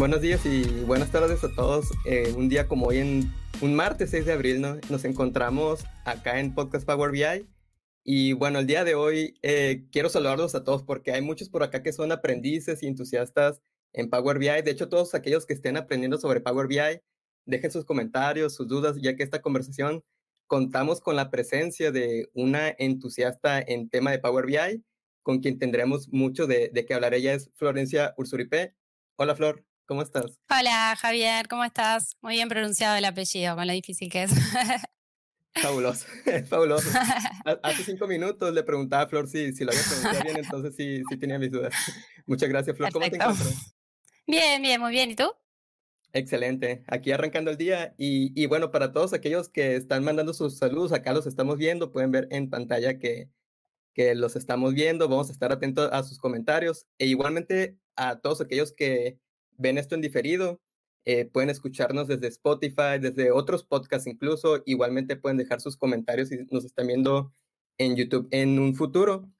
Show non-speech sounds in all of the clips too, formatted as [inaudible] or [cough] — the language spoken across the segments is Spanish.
Buenos días y buenas tardes a todos. Eh, un día como hoy, en un martes 6 de abril, ¿no? nos encontramos acá en Podcast Power BI. Y bueno, el día de hoy eh, quiero saludarlos a todos porque hay muchos por acá que son aprendices y entusiastas en Power BI. De hecho, todos aquellos que estén aprendiendo sobre Power BI, dejen sus comentarios, sus dudas, ya que esta conversación contamos con la presencia de una entusiasta en tema de Power BI, con quien tendremos mucho de, de qué hablar. Ella es Florencia Ursuripe. Hola, Flor. ¿Cómo estás? Hola, Javier, ¿cómo estás? Muy bien pronunciado el apellido, con lo difícil que es. [laughs] Fabuloso, [laughs] fabuloso. [laughs] Hace cinco minutos le preguntaba a Flor si, si lo había pronunciado bien, entonces sí, sí tenía mis dudas. Muchas gracias, Flor. ¿Cómo te encuentras? Bien, bien, muy bien. ¿Y tú? Excelente. Aquí arrancando el día. Y, y, bueno, para todos aquellos que están mandando sus saludos, acá los estamos viendo, pueden ver en pantalla que, que los estamos viendo. Vamos a estar atentos a sus comentarios. E igualmente a todos aquellos que ven esto en diferido, eh, pueden escucharnos desde Spotify, desde otros podcasts incluso. Igualmente pueden dejar sus comentarios si nos están viendo en YouTube en un futuro.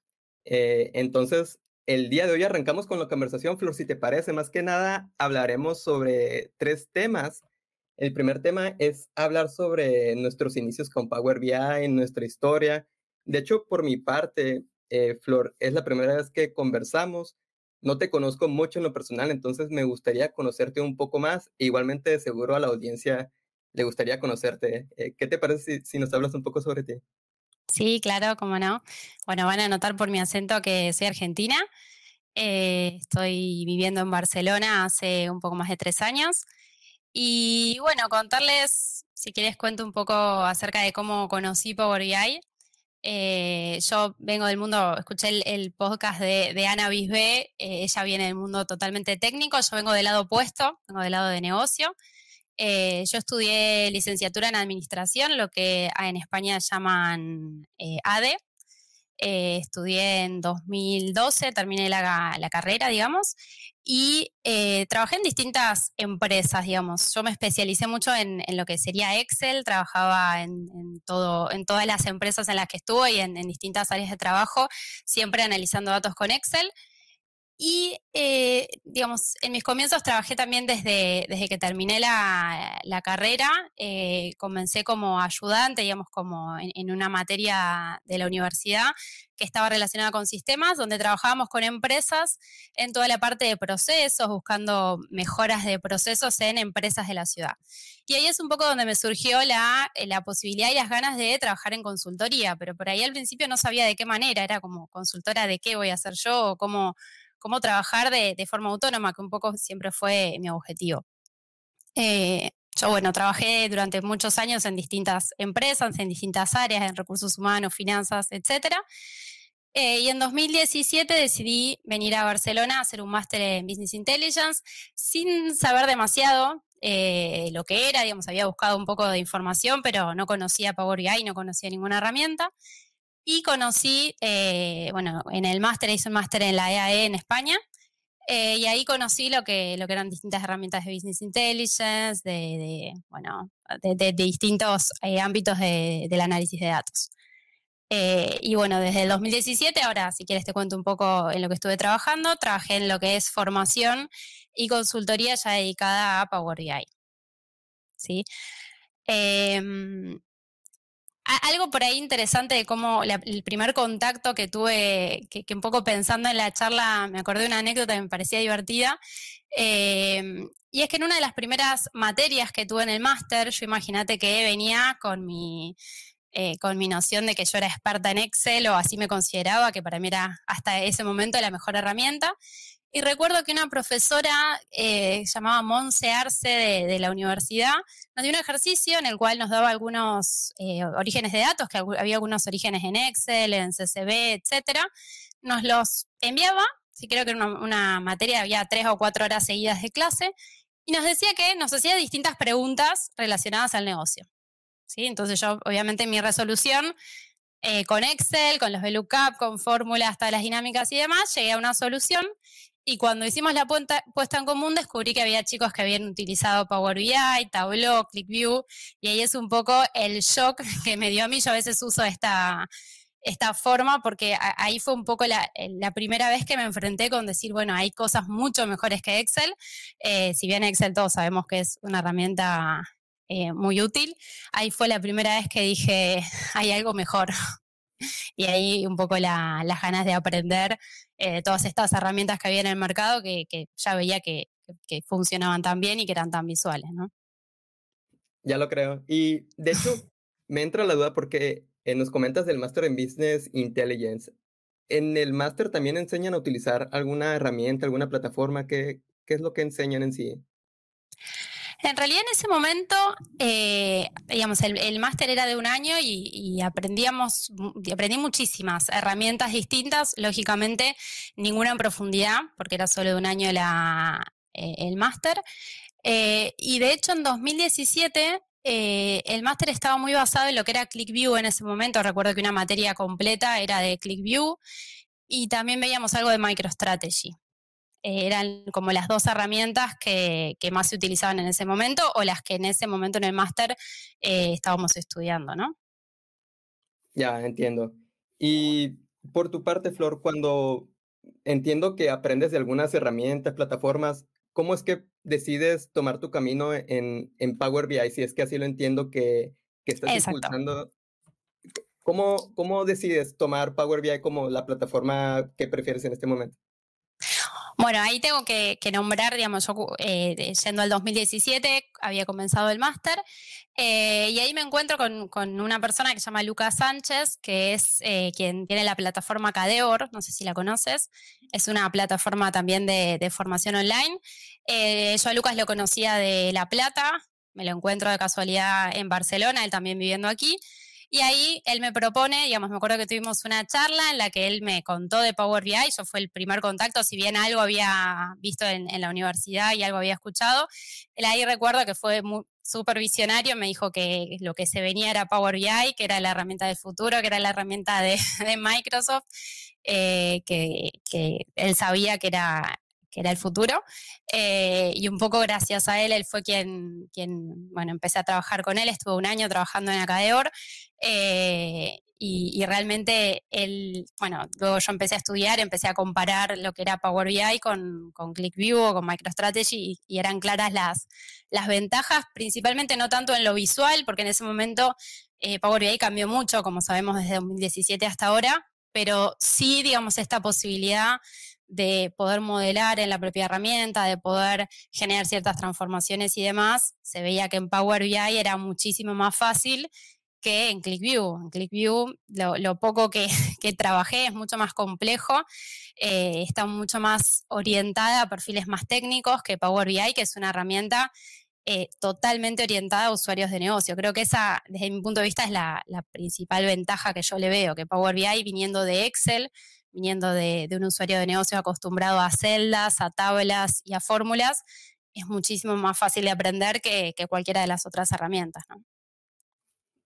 Eh, entonces, el día de hoy arrancamos con la conversación, Flor, si te parece. Más que nada, hablaremos sobre tres temas. El primer tema es hablar sobre nuestros inicios con Power BI, nuestra historia. De hecho, por mi parte, eh, Flor, es la primera vez que conversamos no te conozco mucho en lo personal, entonces me gustaría conocerte un poco más. E igualmente, seguro a la audiencia le gustaría conocerte. Eh, ¿Qué te parece si, nos hablas un poco sobre ti? Sí, claro, cómo no. Bueno, van a notar por mi acento que soy argentina. Eh, estoy viviendo en Barcelona hace un poco más de tres años. Y bueno, contarles, si quieres, cuento un poco acerca de cómo conocí Power BI. Eh, yo vengo del mundo, escuché el, podcast de, Ana Bisbé, eh, ella viene del mundo totalmente técnico, yo vengo del lado opuesto, vengo del lado de negocio. Eh, yo estudié licenciatura en administración, lo que en España llaman ADE, eh, estudié en 2012, terminé la, carrera, digamos, y eh, trabajé en distintas empresas, digamos. Yo me especialicé mucho en, lo que sería Excel, trabajaba en, todo, en todas las empresas en las que estuve y en, distintas áreas de trabajo, siempre analizando datos con Excel. Y, eh, digamos, en mis comienzos trabajé también desde, desde que terminé la, carrera. Eh, comencé como ayudante, digamos, como en, una materia de la universidad que estaba relacionada con sistemas, donde trabajábamos con empresas en toda la parte de procesos, buscando mejoras de procesos en empresas de la ciudad. Y ahí es un poco donde me surgió la, la posibilidad y las ganas de trabajar en consultoría, pero por ahí al principio no sabía de qué manera, era como consultora de qué voy a hacer yo, o cómo cómo trabajar de, forma autónoma, que un poco siempre fue mi objetivo. Eh, yo, bueno, trabajé durante muchos años en distintas empresas, en distintas áreas, en recursos humanos, finanzas, etc. Eh, y en 2017 decidí venir a Barcelona a hacer un máster en Business Intelligence sin saber demasiado eh, lo que era, digamos, había buscado un poco de información, pero no conocía Power BI, no conocía ninguna herramienta. Y conocí, eh, bueno, en el máster, hice un máster en la EAE e en España, eh, y ahí conocí lo que, lo que eran distintas herramientas de Business Intelligence, de, bueno, de, distintos eh, ámbitos del análisis de datos. y bueno, desde el 2017, ahora si quieres te cuento un poco en lo que estuve trabajando, trabajé en lo que es formación y consultoría ya dedicada a Power BI. ¿Sí? Em, algo por ahí interesante de cómo el primer contacto que tuve, que, un poco pensando en la charla, me acordé de una anécdota que me parecía divertida. Em, y es que en una de las primeras materias que tuve en el máster, yo imagínate que venía con mi, eh, con mi noción de que yo era experta en Excel o así me consideraba, que para mí era hasta ese momento la mejor herramienta. Y recuerdo que una profesora eh, llamada Monse Arce de, la universidad nos dio un ejercicio en el cual nos daba algunos eh, orígenes de datos, que había algunos orígenes en Excel, en CSV, etcétera. Nos los enviaba, si creo que en una, materia había tres o cuatro horas seguidas de clase, y nos decía que nos hacía distintas preguntas relacionadas al negocio. ¿Sí? Entonces yo, obviamente, mi resolución eh, con Excel, con los VLOOKUP, con fórmulas, hasta las dinámicas y demás, llegué a una solución y cuando hicimos la puesta en común descubrí que había chicos que habían utilizado Power BI, Tableau, ClickView, y ahí es un poco el shock [laughs] que me dio a mí. Yo a veces uso esta, esta forma porque ahí fue un poco la, primera vez que me enfrenté con decir, bueno, hay cosas mucho mejores que Excel. Eh, si bien Excel todos sabemos que es una herramienta eh, muy útil, ahí fue la primera vez que dije, [laughs] hay algo mejor. [laughs] y ahí un poco las ganas de aprender eh, todas estas herramientas que había en el mercado que, ya veía que, que, funcionaban tan bien y que eran tan visuales, ¿no? Ya lo creo. Y de hecho, [laughs] me entra la duda porque eh, nos comentas del Master en Business Intelligence. ¿En el Master también enseñan a utilizar alguna herramienta, alguna plataforma? ¿Qué, qué es lo que enseñan en sí? En realidad en ese momento, eh, digamos, el, máster era de un año y, aprendíamos, aprendí muchísimas herramientas distintas, lógicamente ninguna en profundidad, porque era solo de un año eh, el máster. Eh, y de hecho en 2017 el máster estaba muy basado en lo que era ClickView en ese momento. Recuerdo que una materia completa era de ClickView y también veíamos algo de MicroStrategy. Eh, eran como las dos herramientas que, más se utilizaban en ese momento o las que en ese momento en el máster eh, estábamos estudiando, ¿no? Ya, entiendo. Y por tu parte, Flor, cuando entiendo que aprendes de algunas herramientas, plataformas, ¿cómo es que decides tomar tu camino en, en Power BI? Si es que así lo entiendo que, que estás impulsando. ¿Cómo, ¿Cómo decides tomar Power BI como la plataforma que prefieres en este momento? Bueno, ahí tengo que, nombrar, digamos, yo eh, yendo al 2017, había comenzado el máster, eh, y ahí me encuentro con, una persona que se llama Lucas Sánchez, que es eh, quien tiene la plataforma Cadeor, no sé si la conoces, es una plataforma también de, de formación online. yo a Lucas lo conocía de La Plata, me lo encuentro de casualidad en Barcelona, él también viviendo aquí. Y ahí él me propone, digamos, me acuerdo que tuvimos una charla en la que él me contó de Power BI, yo fue el primer contacto, si bien algo había visto en, la universidad y algo había escuchado, él ahí recuerdo que fue súper visionario, me dijo que lo que se venía era Power BI, que era la herramienta del futuro, que era la herramienta de, [laughs] Microsoft, eh, que él sabía que era que era el futuro. Eh, y un poco gracias a él, él fue quien, quien, bueno, empecé a trabajar con él, estuve un año trabajando en Acadeor. Eh, y, realmente él, bueno, luego yo empecé a estudiar, empecé a comparar lo que era Power BI con, con ClickView o con MicroStrategy y, eran claras las, las ventajas, principalmente no tanto en lo visual, porque en ese momento eh, Power BI cambió mucho, como sabemos, desde 2017 hasta ahora, pero sí, digamos, esta posibilidad de poder modelar en la propia herramienta, de poder generar ciertas transformaciones y demás, se veía que en Power BI era muchísimo más fácil que en ClickView. En ClickView lo, poco [laughs] que, trabajé es mucho más complejo, eh, está mucho más orientada a perfiles más técnicos que Power BI, que es una herramienta eh, totalmente orientada a usuarios de negocio. Creo que esa, desde mi punto de vista, es la principal ventaja que yo le veo, que Power BI viniendo de Excel, viniendo de, un usuario de negocio acostumbrado a celdas, a tablas y a fórmulas, es muchísimo más fácil de aprender que, cualquiera de las otras herramientas.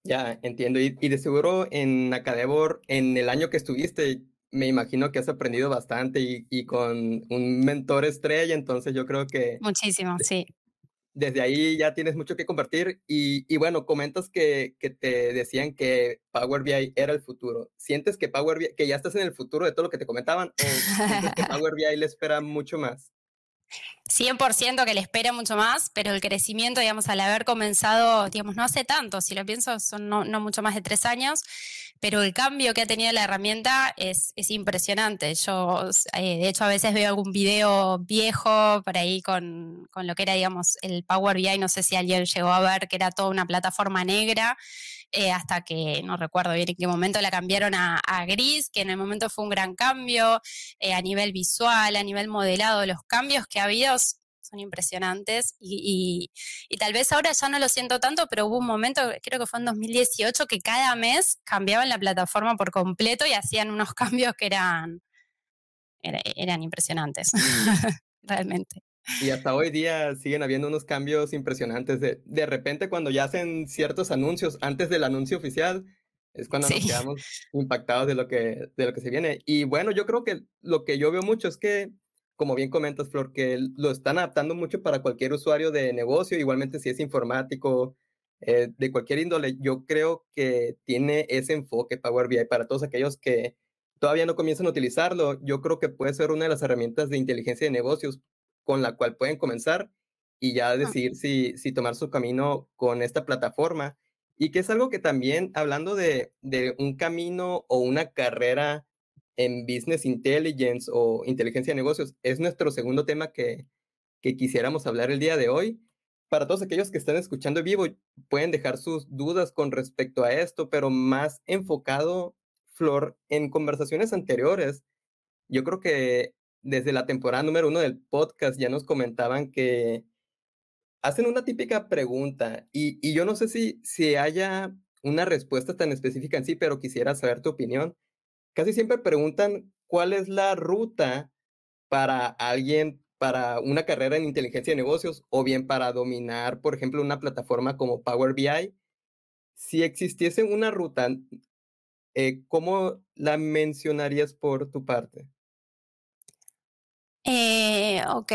Ya, entiendo. Y, de seguro en Acadebor, en el año que estuviste, me imagino que has aprendido bastante y, y, con un mentor estrella, entonces yo creo que... Muchísimo, sí desde ahí ya tienes mucho que compartir y, y bueno, comentas que, que, te decían que Power BI era el futuro. ¿Sientes que Power BI, que ya estás en el futuro de todo lo que te comentaban o sientes que [laughs] Power BI le espera mucho más? 100% que le espera mucho más, pero el crecimiento, digamos, al haber comenzado, digamos, no hace tanto, si lo pienso, son no, no mucho más de tres años, pero el cambio que ha tenido la herramienta es, es impresionante. Yo, eh, de hecho, a veces veo algún video viejo por ahí con, con, lo que era, digamos, el Power BI, no sé si alguien llegó a ver que era toda una plataforma negra, eh, hasta que no recuerdo bien en qué momento la cambiaron a, gris, que en el momento fue un gran cambio eh, a nivel visual, a nivel modelado, los cambios que ha habido son impresionantes y, tal vez ahora ya no lo siento tanto, pero hubo un momento, creo que fue en 2018, que cada mes cambiaban la plataforma por completo y hacían unos [laughs] cambios que eran, eran impresionantes, [laughs] realmente. Y hasta hoy día siguen habiendo unos cambios impresionantes. De, de repente, cuando ya hacen ciertos anuncios antes del anuncio oficial, es cuando nos [laughs] quedamos impactados de lo, que, de lo que se viene. Y bueno, yo creo que lo que yo veo mucho es que como bien comentas, Flor, que lo están adaptando mucho para cualquier usuario de negocio, igualmente si es informático, eh, de cualquier índole, yo creo que tiene ese enfoque Power BI para todos aquellos que todavía no comienzan a utilizarlo. Yo creo que puede ser una de las herramientas de inteligencia de negocios con la cual pueden comenzar y ya decidir si, si tomar su camino con esta plataforma. Y que es algo que también, hablando de, de un camino o una carrera en Business Intelligence o inteligencia de negocios, es nuestro segundo tema que, que quisiéramos hablar el día de hoy. Para todos aquellos que están escuchando en vivo, pueden dejar sus dudas con respecto a esto, pero más enfocado, Flor, en conversaciones anteriores. Yo creo que desde la temporada número uno del podcast ya nos comentaban que hacen una típica pregunta y, y yo no sé si, si haya una respuesta tan específica en sí, pero quisiera saber tu opinión. Casi siempre preguntan cuál es la ruta para alguien, para una carrera en inteligencia de negocios o bien para dominar, por ejemplo, una plataforma como Power BI. Si existiese una ruta, eh, ¿cómo la mencionarías por tu parte? Eh, ok,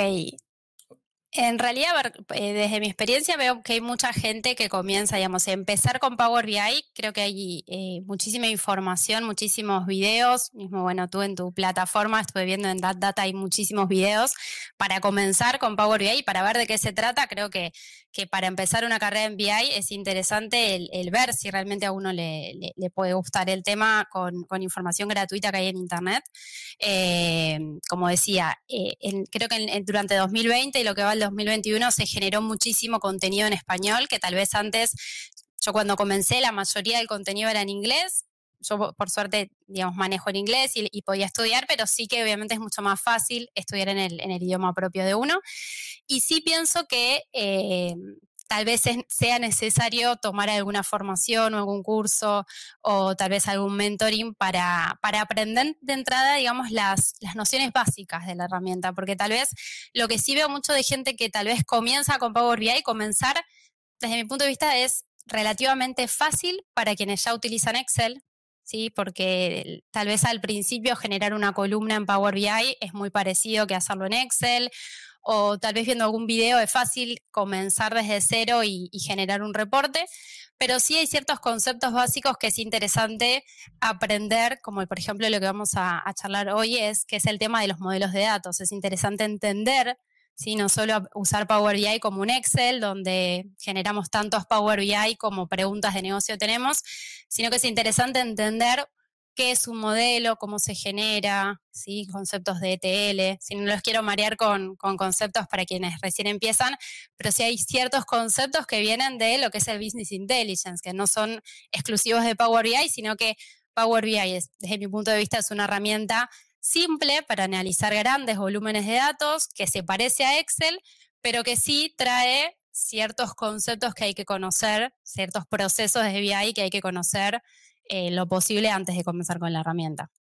en realidad, eh, desde mi experiencia veo que hay mucha gente que comienza, digamos, a empezar con Power BI. Creo que hay eh, muchísima información, muchísimos videos. Mismo, bueno, tú en tu plataforma estuve viendo en Dat Data hay muchísimos videos para comenzar con Power BI para ver de qué se trata. Creo que, que para empezar una carrera en BI es interesante el, ver si realmente a uno le, puede gustar el tema con, información gratuita que hay en Internet. Eh, como decía, creo que durante 2020 y lo que va 2021 se generó muchísimo contenido en español, que tal vez antes, yo cuando comencé, la mayoría del contenido era en inglés. Yo, por suerte, digamos, manejo en inglés y, podía estudiar, pero sí que obviamente es mucho más fácil estudiar en el, en el idioma propio de uno. Y sí pienso que eh, tal vez sea necesario tomar alguna formación o algún curso o tal vez algún mentoring para, para aprender de entrada, digamos, las, las, nociones básicas de la herramienta, porque tal vez lo que sí veo mucho de gente que tal vez comienza con Power BI, comenzar, desde mi punto de vista, es relativamente fácil para quienes ya utilizan Excel, ¿sí? porque tal vez al principio generar una columna en Power BI es muy parecido que hacerlo en Excel o tal vez viendo algún video es fácil comenzar desde cero y, generar un reporte, pero sí hay ciertos conceptos básicos que es interesante aprender, como por ejemplo lo que vamos a, charlar hoy es que es el tema de los modelos de datos. Es interesante entender ¿sí? no solo usar Power BI como un Excel, donde generamos tantos Power BI como preguntas de negocio tenemos, sino que es interesante entender qué es un modelo, cómo se genera, ¿sí? conceptos de ETL. Si no los quiero marear con, conceptos para quienes recién empiezan, pero sí hay ciertos conceptos que vienen de lo que es el Business Intelligence, que no son exclusivos de Power BI, sino que Power BI, es, desde mi punto de vista, es una herramienta simple para analizar grandes volúmenes de datos, que se parece a Excel, pero que sí trae ciertos conceptos que hay que conocer, ciertos procesos de BI que hay que conocer eh, lo posible antes de comenzar con la herramienta.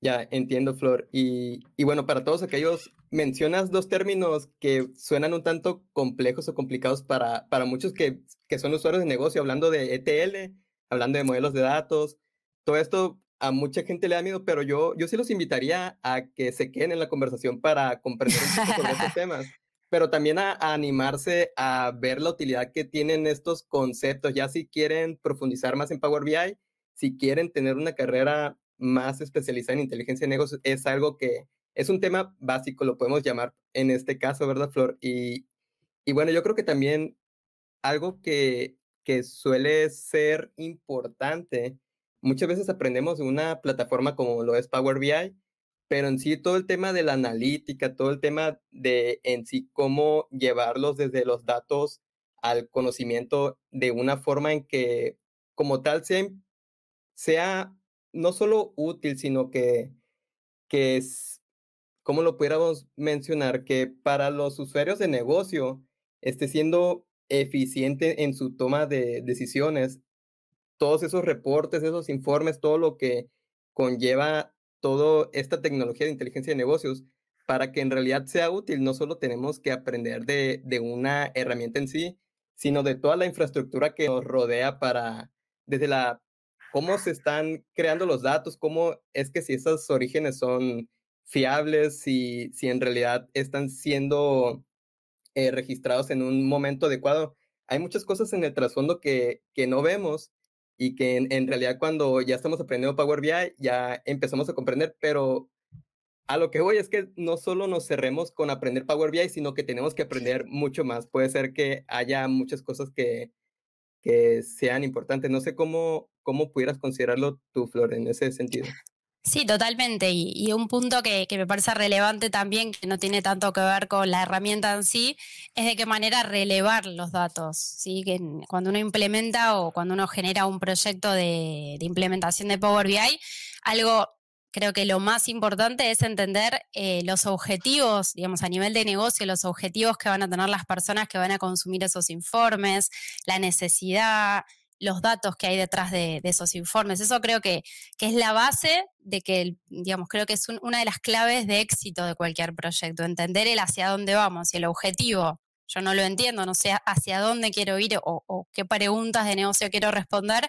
Ya, entiendo, Flor. Y, y, bueno, para todos aquellos, mencionas dos términos que suenan un tanto complejos o complicados para, para muchos que, que son usuarios de negocio, hablando de ETL, hablando de modelos de datos. Todo esto a mucha gente le da miedo, pero yo, yo sí los invitaría a que se queden en la conversación para comprender un poco sobre estos [laughs] temas pero también a, animarse a ver la utilidad que tienen estos conceptos, ya si quieren profundizar más en Power BI, si quieren tener una carrera más especializada en inteligencia de negocios, es algo que es un tema básico, lo podemos llamar en este caso, ¿verdad, Flor? Y, y bueno, yo creo que también algo que, que suele ser importante, muchas veces aprendemos de una plataforma como lo es Power BI, pero en sí todo el tema de la analítica, todo el tema de en sí cómo llevarlos desde los datos al conocimiento de una forma en que como tal sea, sea no solo útil, sino que, que es, ¿cómo lo pudiéramos mencionar? Que para los usuarios de negocio esté siendo eficiente en su toma de decisiones, todos esos reportes, esos informes, todo lo que conlleva toda esta tecnología de inteligencia de negocios para que en realidad sea útil. No solo tenemos que aprender de, de una herramienta en sí, sino de toda la infraestructura que nos rodea para, desde la, cómo se están creando los datos, cómo es que si esos orígenes son fiables, si, si en realidad están siendo eh, registrados en un momento adecuado. hay muchas cosas en el trasfondo que, que no vemos y que en, realidad cuando ya estamos aprendiendo Power BI ya empezamos a comprender, pero a lo que voy es que no solo nos cerremos con aprender Power BI, sino que tenemos que aprender mucho más. Puede ser que haya muchas cosas que, que sean importantes. No sé cómo, cómo pudieras considerarlo tú, Flor, en ese sentido. Sí, totalmente. Y, un punto que, me parece relevante también, que no tiene tanto que ver con la herramienta en sí, es de qué manera relevar los datos. ¿sí? Que cuando uno implementa o cuando uno genera un proyecto de, implementación de Power BI, algo creo que lo más importante es entender eh, los objetivos, digamos, a nivel de negocio, los objetivos que van a tener las personas que van a consumir esos informes, la necesidad, los datos que hay detrás de, esos informes. Eso creo que, es la base de que, digamos, creo que es una de las claves de éxito de cualquier proyecto, entender el hacia dónde vamos y el objetivo. Yo no lo entiendo, no sé hacia dónde quiero ir o, o qué preguntas de negocio quiero responder.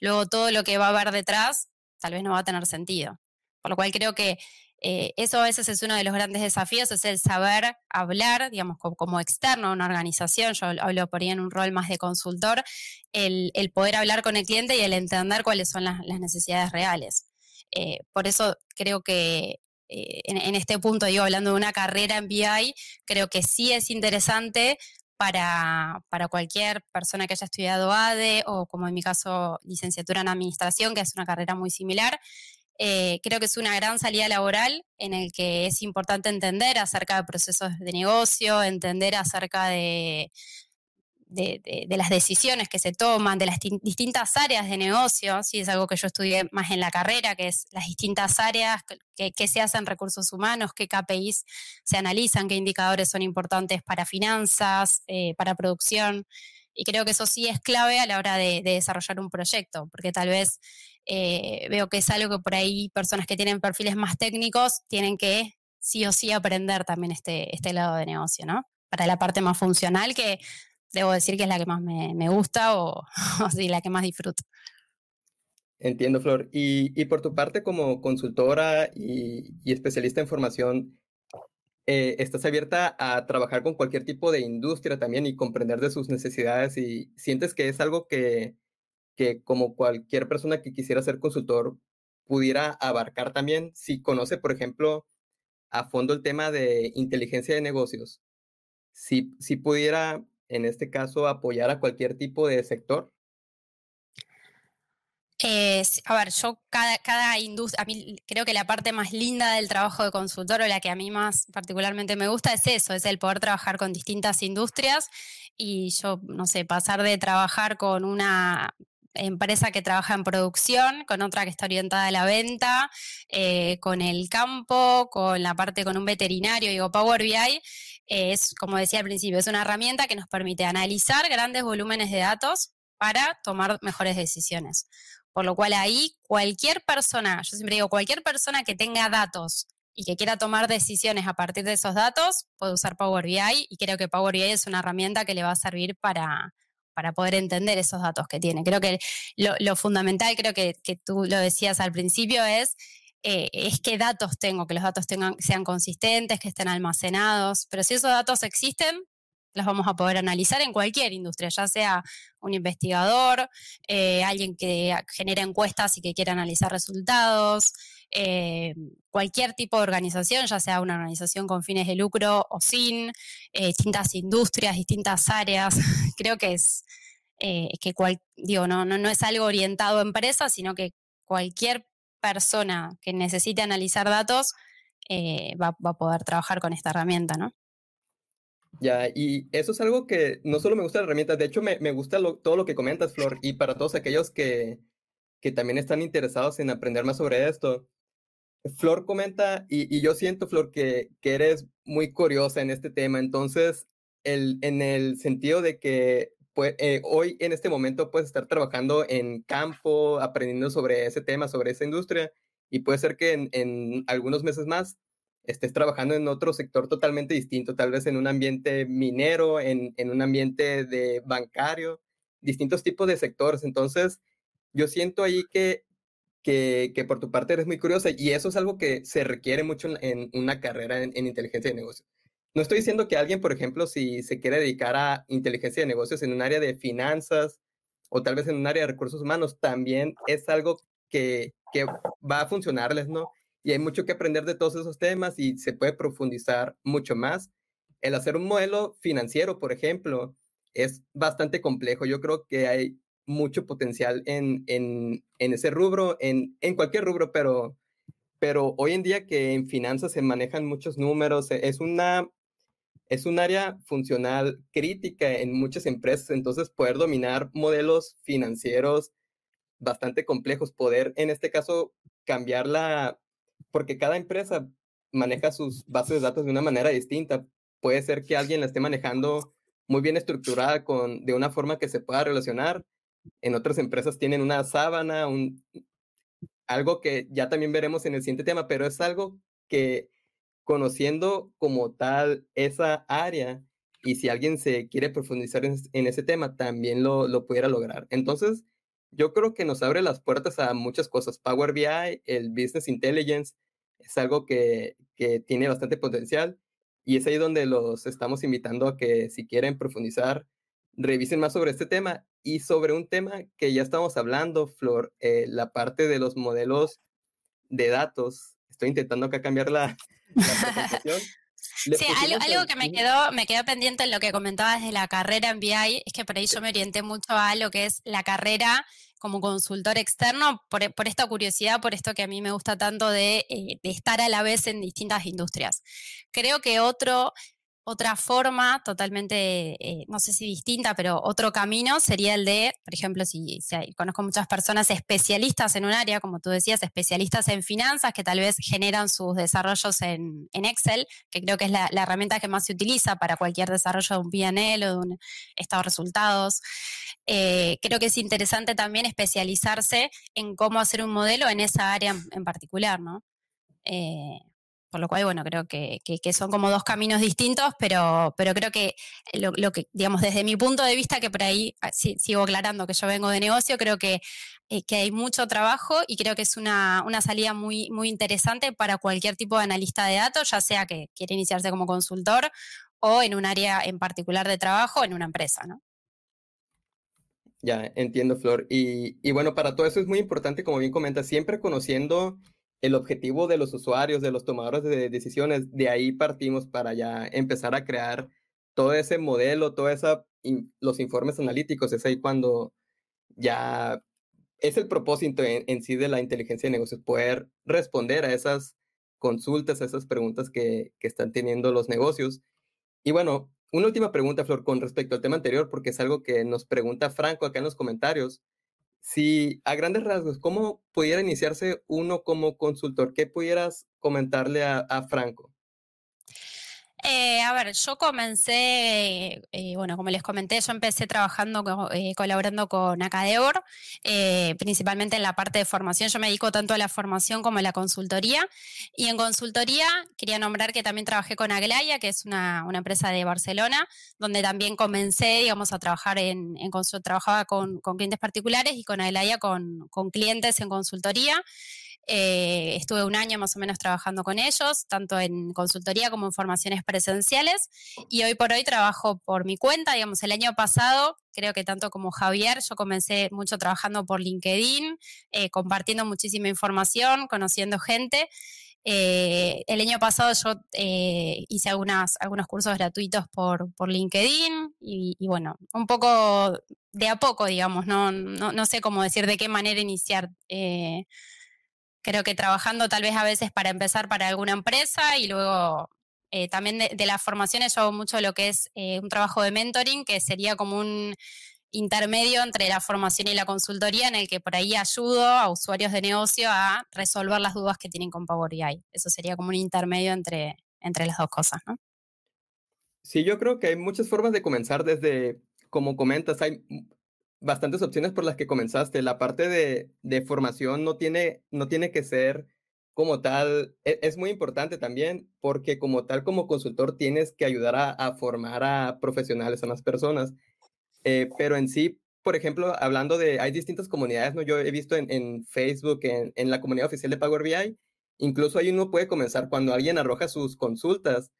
Luego todo lo que va a haber detrás tal vez no va a tener sentido. Por lo cual creo que eh, eso a veces es uno de los grandes desafíos, es el saber hablar, digamos, como, externo a una organización, yo hablo por ahí en un rol más de consultor, el, poder hablar con el cliente y el entender cuáles son las, necesidades reales. Eh, por eso creo que eh, en, este punto, digo, hablando de una carrera en BI, creo que sí es interesante para, para, cualquier persona que haya estudiado ADE o como en mi caso licenciatura en administración, que es una carrera muy similar, eh, creo que es una gran salida laboral en el que es importante entender acerca de procesos de negocio, entender acerca de, de, las decisiones que se toman, de las distintas áreas de negocio, ¿sí? es algo que yo estudié más en la carrera, que es las distintas áreas que, se hacen recursos humanos, qué KPIs se analizan, qué indicadores son importantes para finanzas, eh, para producción. Y creo que eso sí es clave a la hora de desarrollar un proyecto, porque tal vez eh, veo que es algo que por ahí personas que tienen perfiles más técnicos tienen que sí o sí aprender también este, este lado de negocio, ¿no? Para la parte más funcional, que debo decir que es la que más me, gusta o, [laughs] la que más disfruto. Entiendo, Flor. Y, por tu parte, como consultora y, especialista en formación, eh, ¿estás abierta a trabajar con cualquier tipo de industria también y comprender de sus necesidades? ¿Y sientes que es algo que, que como cualquier persona que quisiera ser consultor pudiera abarcar también si conoce, por ejemplo, a fondo el tema de inteligencia de negocios, si, si pudiera, en este caso, apoyar a cualquier tipo de sector. A ver, yo cada, cada industria, a creo que la parte más linda del trabajo de consultor o la que a mí más particularmente me gusta es eso, es el poder trabajar con distintas industrias y yo, no sé, pasar de trabajar con una empresa que trabaja en producción, con otra que está orientada a la venta, eh, con el campo, con la parte con un veterinario, digo, Power BI eh, es, como decía al principio, es una herramienta que nos permite analizar grandes volúmenes de datos para tomar mejores decisiones. Por lo cual ahí cualquier persona, yo siempre digo, cualquier persona que tenga datos y que quiera tomar decisiones a partir de esos datos, puede usar Power BI y creo que Power BI es una herramienta que le va a servir para, para poder entender esos datos que tiene. Creo que lo, fundamental, creo que, tú lo decías al principio, es, eh, es qué datos tengo, que los datos tengan, sean consistentes, que estén almacenados, pero si esos datos existen, los vamos a poder analizar en cualquier industria, ya sea un investigador, eh, alguien que genera encuestas y que quiera analizar resultados, eh, cualquier tipo de organización, ya sea una organización con fines de lucro o sin, eh, distintas industrias, distintas áreas. [laughs] Creo que es que digo, no, no, no es algo orientado a empresas, sino que cualquier persona que necesite analizar datos va, a poder trabajar con esta herramienta, ¿no? Ya, y eso es algo que no solo me gusta la herramienta, de hecho me, me gusta todo lo que comentas, Flor, y para todos aquellos que, que también están interesados en aprender más sobre esto, Flor comenta, y, yo siento, Flor, que, que, eres muy curiosa en este tema, entonces, el, en el sentido de que pues, hoy, en este momento, puedes estar trabajando en campo, aprendiendo sobre ese tema, sobre esa industria, y puede ser que en, en algunos meses más estés trabajando en otro sector totalmente distinto, tal vez en un ambiente minero, en, en un ambiente de bancario, distintos tipos de sectores. Entonces, yo siento ahí que que, por tu parte eres muy curiosa y eso es algo que se requiere mucho en, una carrera en, inteligencia de negocio. no estoy diciendo que alguien, por ejemplo, si se quiere dedicar a inteligencia de negocios en un área de finanzas o tal vez en un área de recursos humanos, también es algo que, que va a funcionarles, ¿no? Y hay mucho que aprender de todos esos temas y se puede profundizar mucho más. El hacer un modelo financiero, por ejemplo, es bastante complejo. Yo creo que hay mucho potencial en, en, en ese rubro, en, en cualquier rubro, pero, pero hoy en día que en finanzas se manejan muchos números, e, es una es un área funcional crítica en muchas empresas, entonces poder dominar modelos financieros bastante complejos, poder en este caso cambiarla, porque cada empresa maneja sus bases de datos de una manera distinta. Puede ser que alguien la esté manejando muy bien estructurada con, de una forma que se pueda relacionar. En otras empresas tienen una sábana, un, algo que ya también veremos en el siguiente tema, pero es algo que conociendo como tal esa área y si alguien se quiere profundizar en, ese tema, también lo, lo, pudiera lograr. Entonces, yo creo que nos abre las puertas a muchas cosas. Power BI, el Business Intelligence, es algo que, que tiene bastante potencial y es ahí donde los estamos invitando a que si quieren profundizar, revisen más sobre este tema y sobre un tema que ya estamos hablando, Flor, eh, la parte de los modelos de datos. Estoy intentando acá cambiar la, [laughs] Sí, algo, que me quedó, me quedó pendiente en lo que comentabas de la carrera en BI es que por ahí yo me orienté mucho a lo que es la carrera como consultor externo, por, esta curiosidad, por esto que a mí me gusta tanto de, eh, estar a la vez en distintas industrias. Creo que otro otra forma totalmente, eh, no sé si distinta, pero otro camino sería el de, por ejemplo, si, conozco muchas personas especialistas en un área, como tú decías, especialistas en finanzas que tal vez generan sus desarrollos en, Excel, que creo que es la, herramienta que más se utiliza para cualquier desarrollo de un PNL o de un estado de resultados. Eh, creo que es interesante también especializarse en cómo hacer un modelo en esa área en, particular, ¿no? Eh, por lo cual, bueno, creo que, son como dos caminos distintos, pero, pero creo que lo, que, digamos, desde mi punto de vista, que por ahí ah, sigo aclarando que yo vengo de negocio, creo que, eh, que hay mucho trabajo y creo que es una, una, salida muy, muy interesante para cualquier tipo de analista de datos, ya sea que quiere iniciarse como consultor o en un área en particular de trabajo en una empresa, ¿no? Ya, entiendo, Flor. Y, y bueno, para todo eso es muy importante, como bien comentas, siempre conociendo el objetivo de los usuarios, de los tomadores de decisiones, de ahí partimos para ya empezar a crear todo ese modelo, todos los informes analíticos, es ahí cuando ya es el propósito en, sí de la inteligencia de negocios, poder responder a esas consultas, a esas preguntas que, que están teniendo los negocios. Y bueno, una última pregunta, Flor, con respecto al tema anterior, porque es algo que nos pregunta Franco acá en los comentarios. Si a grandes rasgos, ¿cómo pudiera iniciarse uno como consultor? ¿Qué pudieras comentarle a, a Franco? Eh, a ver, yo comencé, eh, bueno, como les comenté, yo empecé trabajando, eh, colaborando con Acadeor, principalmente en la parte de formación. Yo me dedico tanto a la formación como a la consultoría. Y en consultoría quería nombrar que también trabajé con Aglaya, que es una, empresa de Barcelona, donde también comencé, digamos, a trabajar en, en trabajaba con, clientes particulares y con Aglaya con, con clientes en consultoría. Eh, estuve un año más o menos trabajando con ellos, tanto en consultoría como en formaciones presenciales. Y hoy por hoy trabajo por mi cuenta. Digamos, el año pasado, creo que tanto como Javier, yo comencé mucho trabajando por LinkedIn, eh, compartiendo muchísima información, conociendo gente. Eh, el año pasado yo hice algunas, algunos cursos gratuitos por, por LinkedIn y, bueno, un poco de a poco, digamos, no, no, no, sé cómo decir de qué manera iniciar. Creo que trabajando tal vez a veces para empezar para alguna empresa y luego eh, también de, las formaciones yo hago mucho lo que es eh, un trabajo de mentoring, que sería como un intermedio entre la formación y la consultoría en el que por ahí ayudo a usuarios de negocio a resolver las dudas que tienen con Power BI. Eso sería como un intermedio entre, entre las dos cosas, ¿no? Sí, yo creo que hay muchas formas de comenzar desde, como comentas, hay bastantes opciones por las que comenzaste. La parte de, de formación no tiene, no tiene que ser como tal, e, es, muy importante también porque como tal, como consultor, tienes que ayudar a, formar a profesionales, a más personas. Eh, pero en sí, por ejemplo, hablando de, hay distintas comunidades, ¿no? Yo he visto en, en Facebook, en, en, la comunidad oficial de Power BI, incluso ahí uno puede comenzar cuando alguien arroja sus consultas.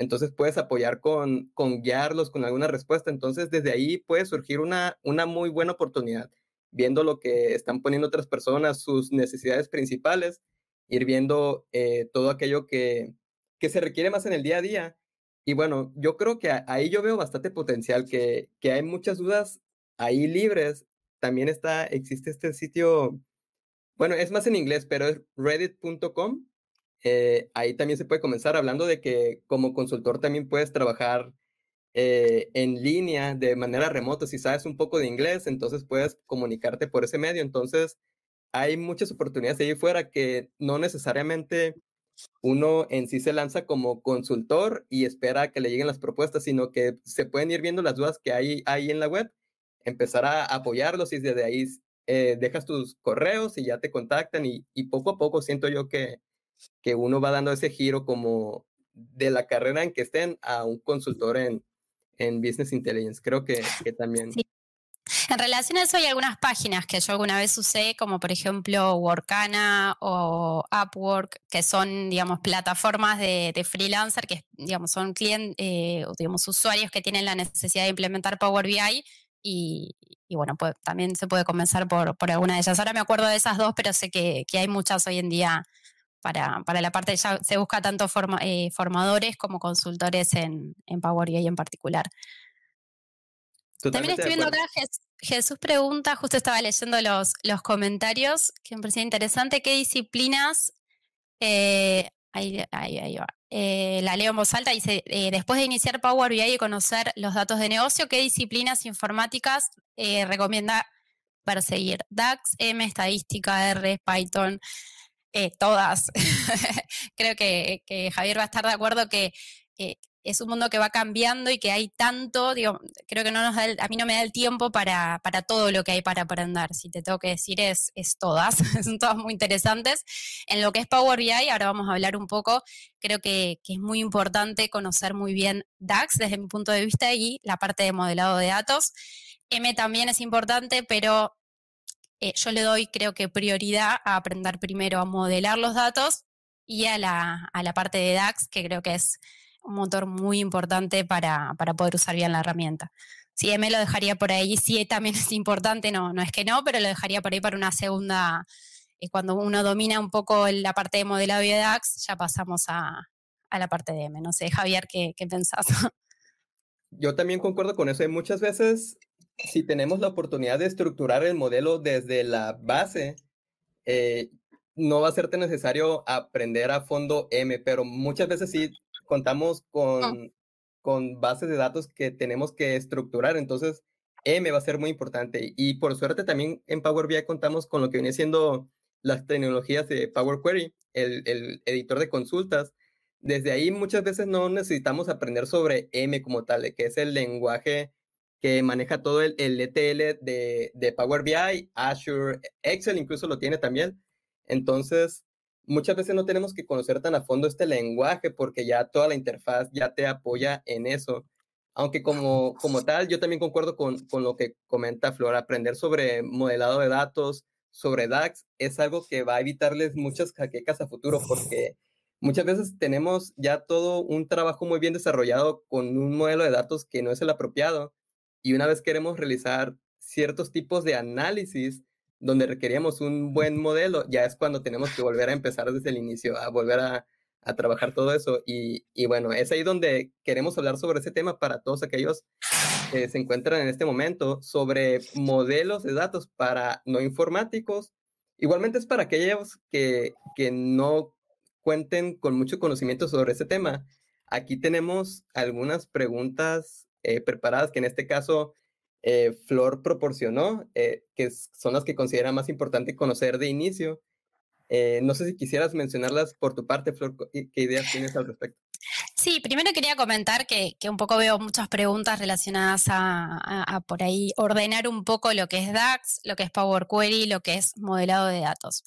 Entonces puedes apoyar con, con guiarlos con alguna respuesta. Entonces desde ahí puede surgir una, una muy buena oportunidad, viendo lo que están poniendo otras personas, sus necesidades principales, ir viendo eh, todo aquello que, que se requiere más en el día a día. Y bueno, yo creo que ahí yo veo bastante potencial, que, que hay muchas dudas ahí libres. También está, existe este sitio, bueno, es más en inglés, pero es reddit.com eh, ahí también se puede comenzar hablando de que como consultor también puedes trabajar eh, en línea de manera remota. Si sabes un poco de inglés, entonces puedes comunicarte por ese medio. Entonces, hay muchas oportunidades ahí fuera que no necesariamente uno en sí se lanza como consultor y espera que le lleguen las propuestas, sino que se pueden ir viendo las dudas que hay ahí en la web, empezar a apoyarlos y desde ahí eh, dejas tus correos y ya te contactan y, y poco a poco siento yo que que uno va dando ese giro como de la carrera en que estén a un consultor en, en Business Intelligence. Creo que, que también... Sí. En relación a eso hay algunas páginas que yo alguna vez usé, como por ejemplo Workana o Upwork, que son, digamos, plataformas de, de freelancer que, digamos, son clientes, eh, digamos, usuarios que tienen la necesidad de implementar Power BI y, y bueno, pues también se puede comenzar por, por alguna de ellas. Ahora me acuerdo de esas dos, pero sé que, que hay muchas hoy en día para, para la parte, ya se busca tanto eh, formadores como consultores en, en Power BI en particular. También estoy viendo acá, Jesús pregunta, justo estaba leyendo los, los comentarios, que me parecía interesante, ¿qué disciplinas, eh, ahí, ahí, va, eh, la leo en voz alta, dice, después de iniciar Power BI y conocer los datos de negocio, ¿qué disciplinas informáticas recomienda perseguir? DAX, M, estadística, R, Python. Eh, todas. [laughs] Creo que, Javier va a estar de acuerdo que es un mundo que va cambiando y que hay tanto, digo, creo que no nos da a mí no me da el tiempo para, para todo lo que hay para aprender. Si te tengo que decir es, es todas, [laughs] son todas muy interesantes. En lo que es Power BI, ahora vamos a hablar un poco, creo que, que es muy importante conocer muy bien DAX desde mi punto de vista y la parte de modelado de datos. M también es importante, pero eh, yo le doy, creo que, prioridad a aprender primero a modelar los datos y a la, a la parte de DAX, que creo que es un motor muy importante para, para poder usar bien la herramienta. Si M lo dejaría por ahí, sí también [laughs] es importante, no, no es que no, pero lo dejaría por ahí para una segunda, eh, cuando uno domina un poco la parte de modelado de DAX, ya pasamos a, a la parte de M. No sé, Javier, ¿qué, qué pensás? [laughs] Yo también concuerdo con eso. muchas veces si tenemos la oportunidad de estructurar el modelo desde la base, eh, no va a ser tan necesario aprender a fondo M, pero muchas veces sí contamos con, con bases de datos que tenemos que estructurar, entonces M va a ser muy importante. Y por suerte también en Power BI contamos con lo que viene siendo las tecnologías de Power Query, el, el editor de consultas. Desde ahí muchas veces no necesitamos aprender sobre M como tal, que es el lenguaje que maneja todo el, ETL de, de, Power BI, Azure, Excel incluso lo tiene también. Entonces, muchas veces no tenemos que conocer tan a fondo este lenguaje porque ya toda la interfaz ya te apoya en eso. Aunque como, como tal, yo también concuerdo con, con lo que comenta Flor, aprender sobre modelado de datos, sobre DAX, es algo que va a evitarles muchas jaquecas a futuro porque muchas veces tenemos ya todo un trabajo muy bien desarrollado con un modelo de datos que no es el apropiado y una vez queremos realizar ciertos tipos de análisis donde requeríamos un buen modelo, ya es cuando tenemos que volver a empezar desde el inicio, a volver a, a trabajar todo eso. Y, y, bueno, es ahí donde queremos hablar sobre ese tema para todos aquellos que se encuentran en este momento, sobre modelos de datos para no informáticos. Igualmente es para aquellos que, que no cuenten con mucho conocimiento sobre ese tema. Aquí tenemos algunas preguntas eh, preparadas, que en este caso eh, Flor proporcionó, eh, que son las que considera más importante conocer de inicio. no sé si quisieras mencionarlas por tu parte, Flor, ¿qué ideas tienes al respecto? Sí, primero quería comentar que, que un poco veo muchas preguntas relacionadas a, a, por ahí ordenar un poco lo que es DAX, lo que es Power Query, lo que es modelado de datos.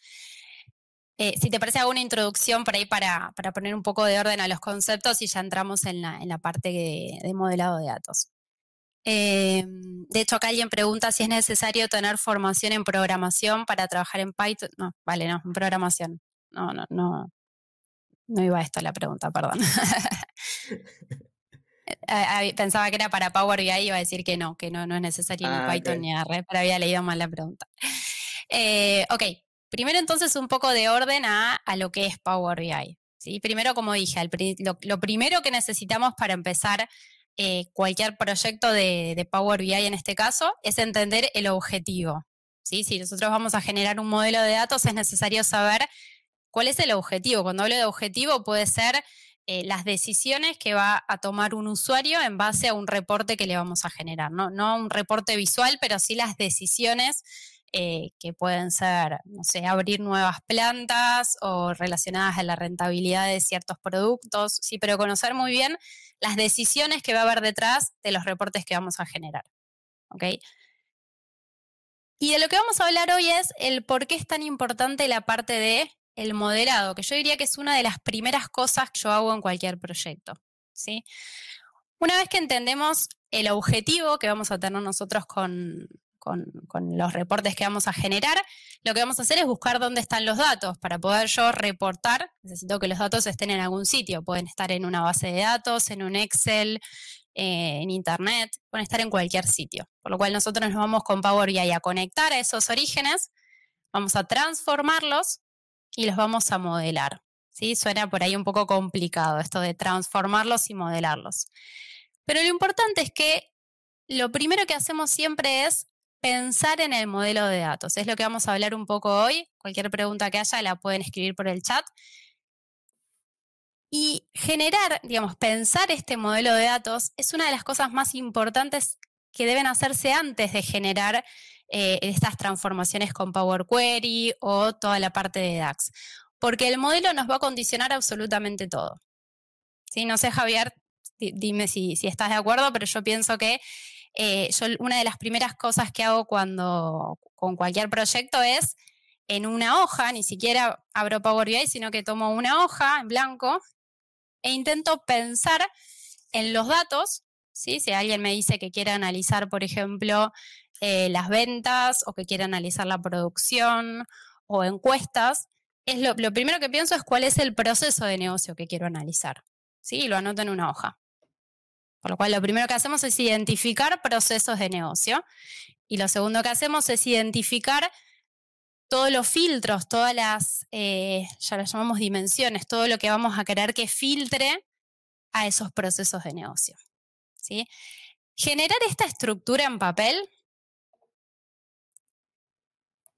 Eh, si te parece, hago una introducción por ahí para, para, poner un poco de orden a los conceptos y ya entramos en la, en la parte de, modelado de datos. Eh, de hecho, acá alguien pregunta si es necesario tener formación en programación para trabajar en Python. No, vale, no, en programación. No, no, no. No iba a esto la pregunta, perdón. [laughs] Eh, pensaba que era para Power BI y iba a decir que no, que no, no es necesario ni ah, Python ni R, pero había leído mal la pregunta. Eh, ok, primero entonces un poco de orden a, lo que es Power BI. ¿sí? Primero, como dije, lo, primero que necesitamos para empezar eh, cualquier proyecto de, Power BI en este caso es entender el objetivo. ¿sí? Si nosotros vamos a generar un modelo de datos, es necesario saber cuál es el objetivo. Cuando hablo de objetivo, puede ser eh, las decisiones que va a tomar un usuario en base a un reporte que le vamos a generar. No, no un reporte visual, pero sí las decisiones eh, que pueden ser, no sé, abrir nuevas plantas o relacionadas a la rentabilidad de ciertos productos, sí, pero conocer muy bien las decisiones que va a haber detrás de los reportes que vamos a generar. ¿Ok? Y de lo que vamos a hablar hoy es el por qué es tan importante la parte de el moderado, que yo diría que es una de las primeras cosas que yo hago en cualquier proyecto. ¿sí? Una vez que entendemos el objetivo que vamos a tener nosotros con, con, los reportes que vamos a generar, lo que vamos a hacer es buscar dónde están los datos. Para poder yo reportar, necesito que los datos estén en algún sitio. Pueden estar en una base de datos, en un Excel, eh, en Internet, pueden estar en cualquier sitio. Por lo cual nosotros nos vamos con Power BI a conectar a esos orígenes, vamos a transformarlos y los vamos a modelar. ¿sí? Suena por ahí un poco complicado esto de transformarlos y modelarlos. Pero lo importante es que lo primero que hacemos siempre es pensar en el modelo de datos. Es lo que vamos a hablar un poco hoy. Cualquier pregunta que haya la pueden escribir por el chat. Y generar, digamos, pensar este modelo de datos es una de las cosas más importantes que deben hacerse antes de generar eh, estas transformaciones con Power Query o toda la parte de DAX. Porque el modelo nos va a condicionar absolutamente todo. ¿Sí? No sé, Javier, dime si, estás de acuerdo, pero yo pienso que eh, una de las primeras cosas que hago cuando con cualquier proyecto es en una hoja, ni siquiera abro Power BI, sino que tomo una hoja en blanco e intento pensar en los datos, ¿sí? si alguien me dice que quiere analizar, por ejemplo, eh, las ventas o que quiere analizar la producción o encuestas, es lo, primero que pienso es cuál es el proceso de negocio que quiero analizar. ¿sí? Y lo anoto en una hoja. Por lo cual lo primero que hacemos es identificar procesos de negocio. Y lo segundo que hacemos es identificar todos los filtros, todas las, eh, ya las llamamos dimensiones, todo lo que vamos a querer que filtre a esos procesos de negocio. ¿sí? Generar esta estructura en papel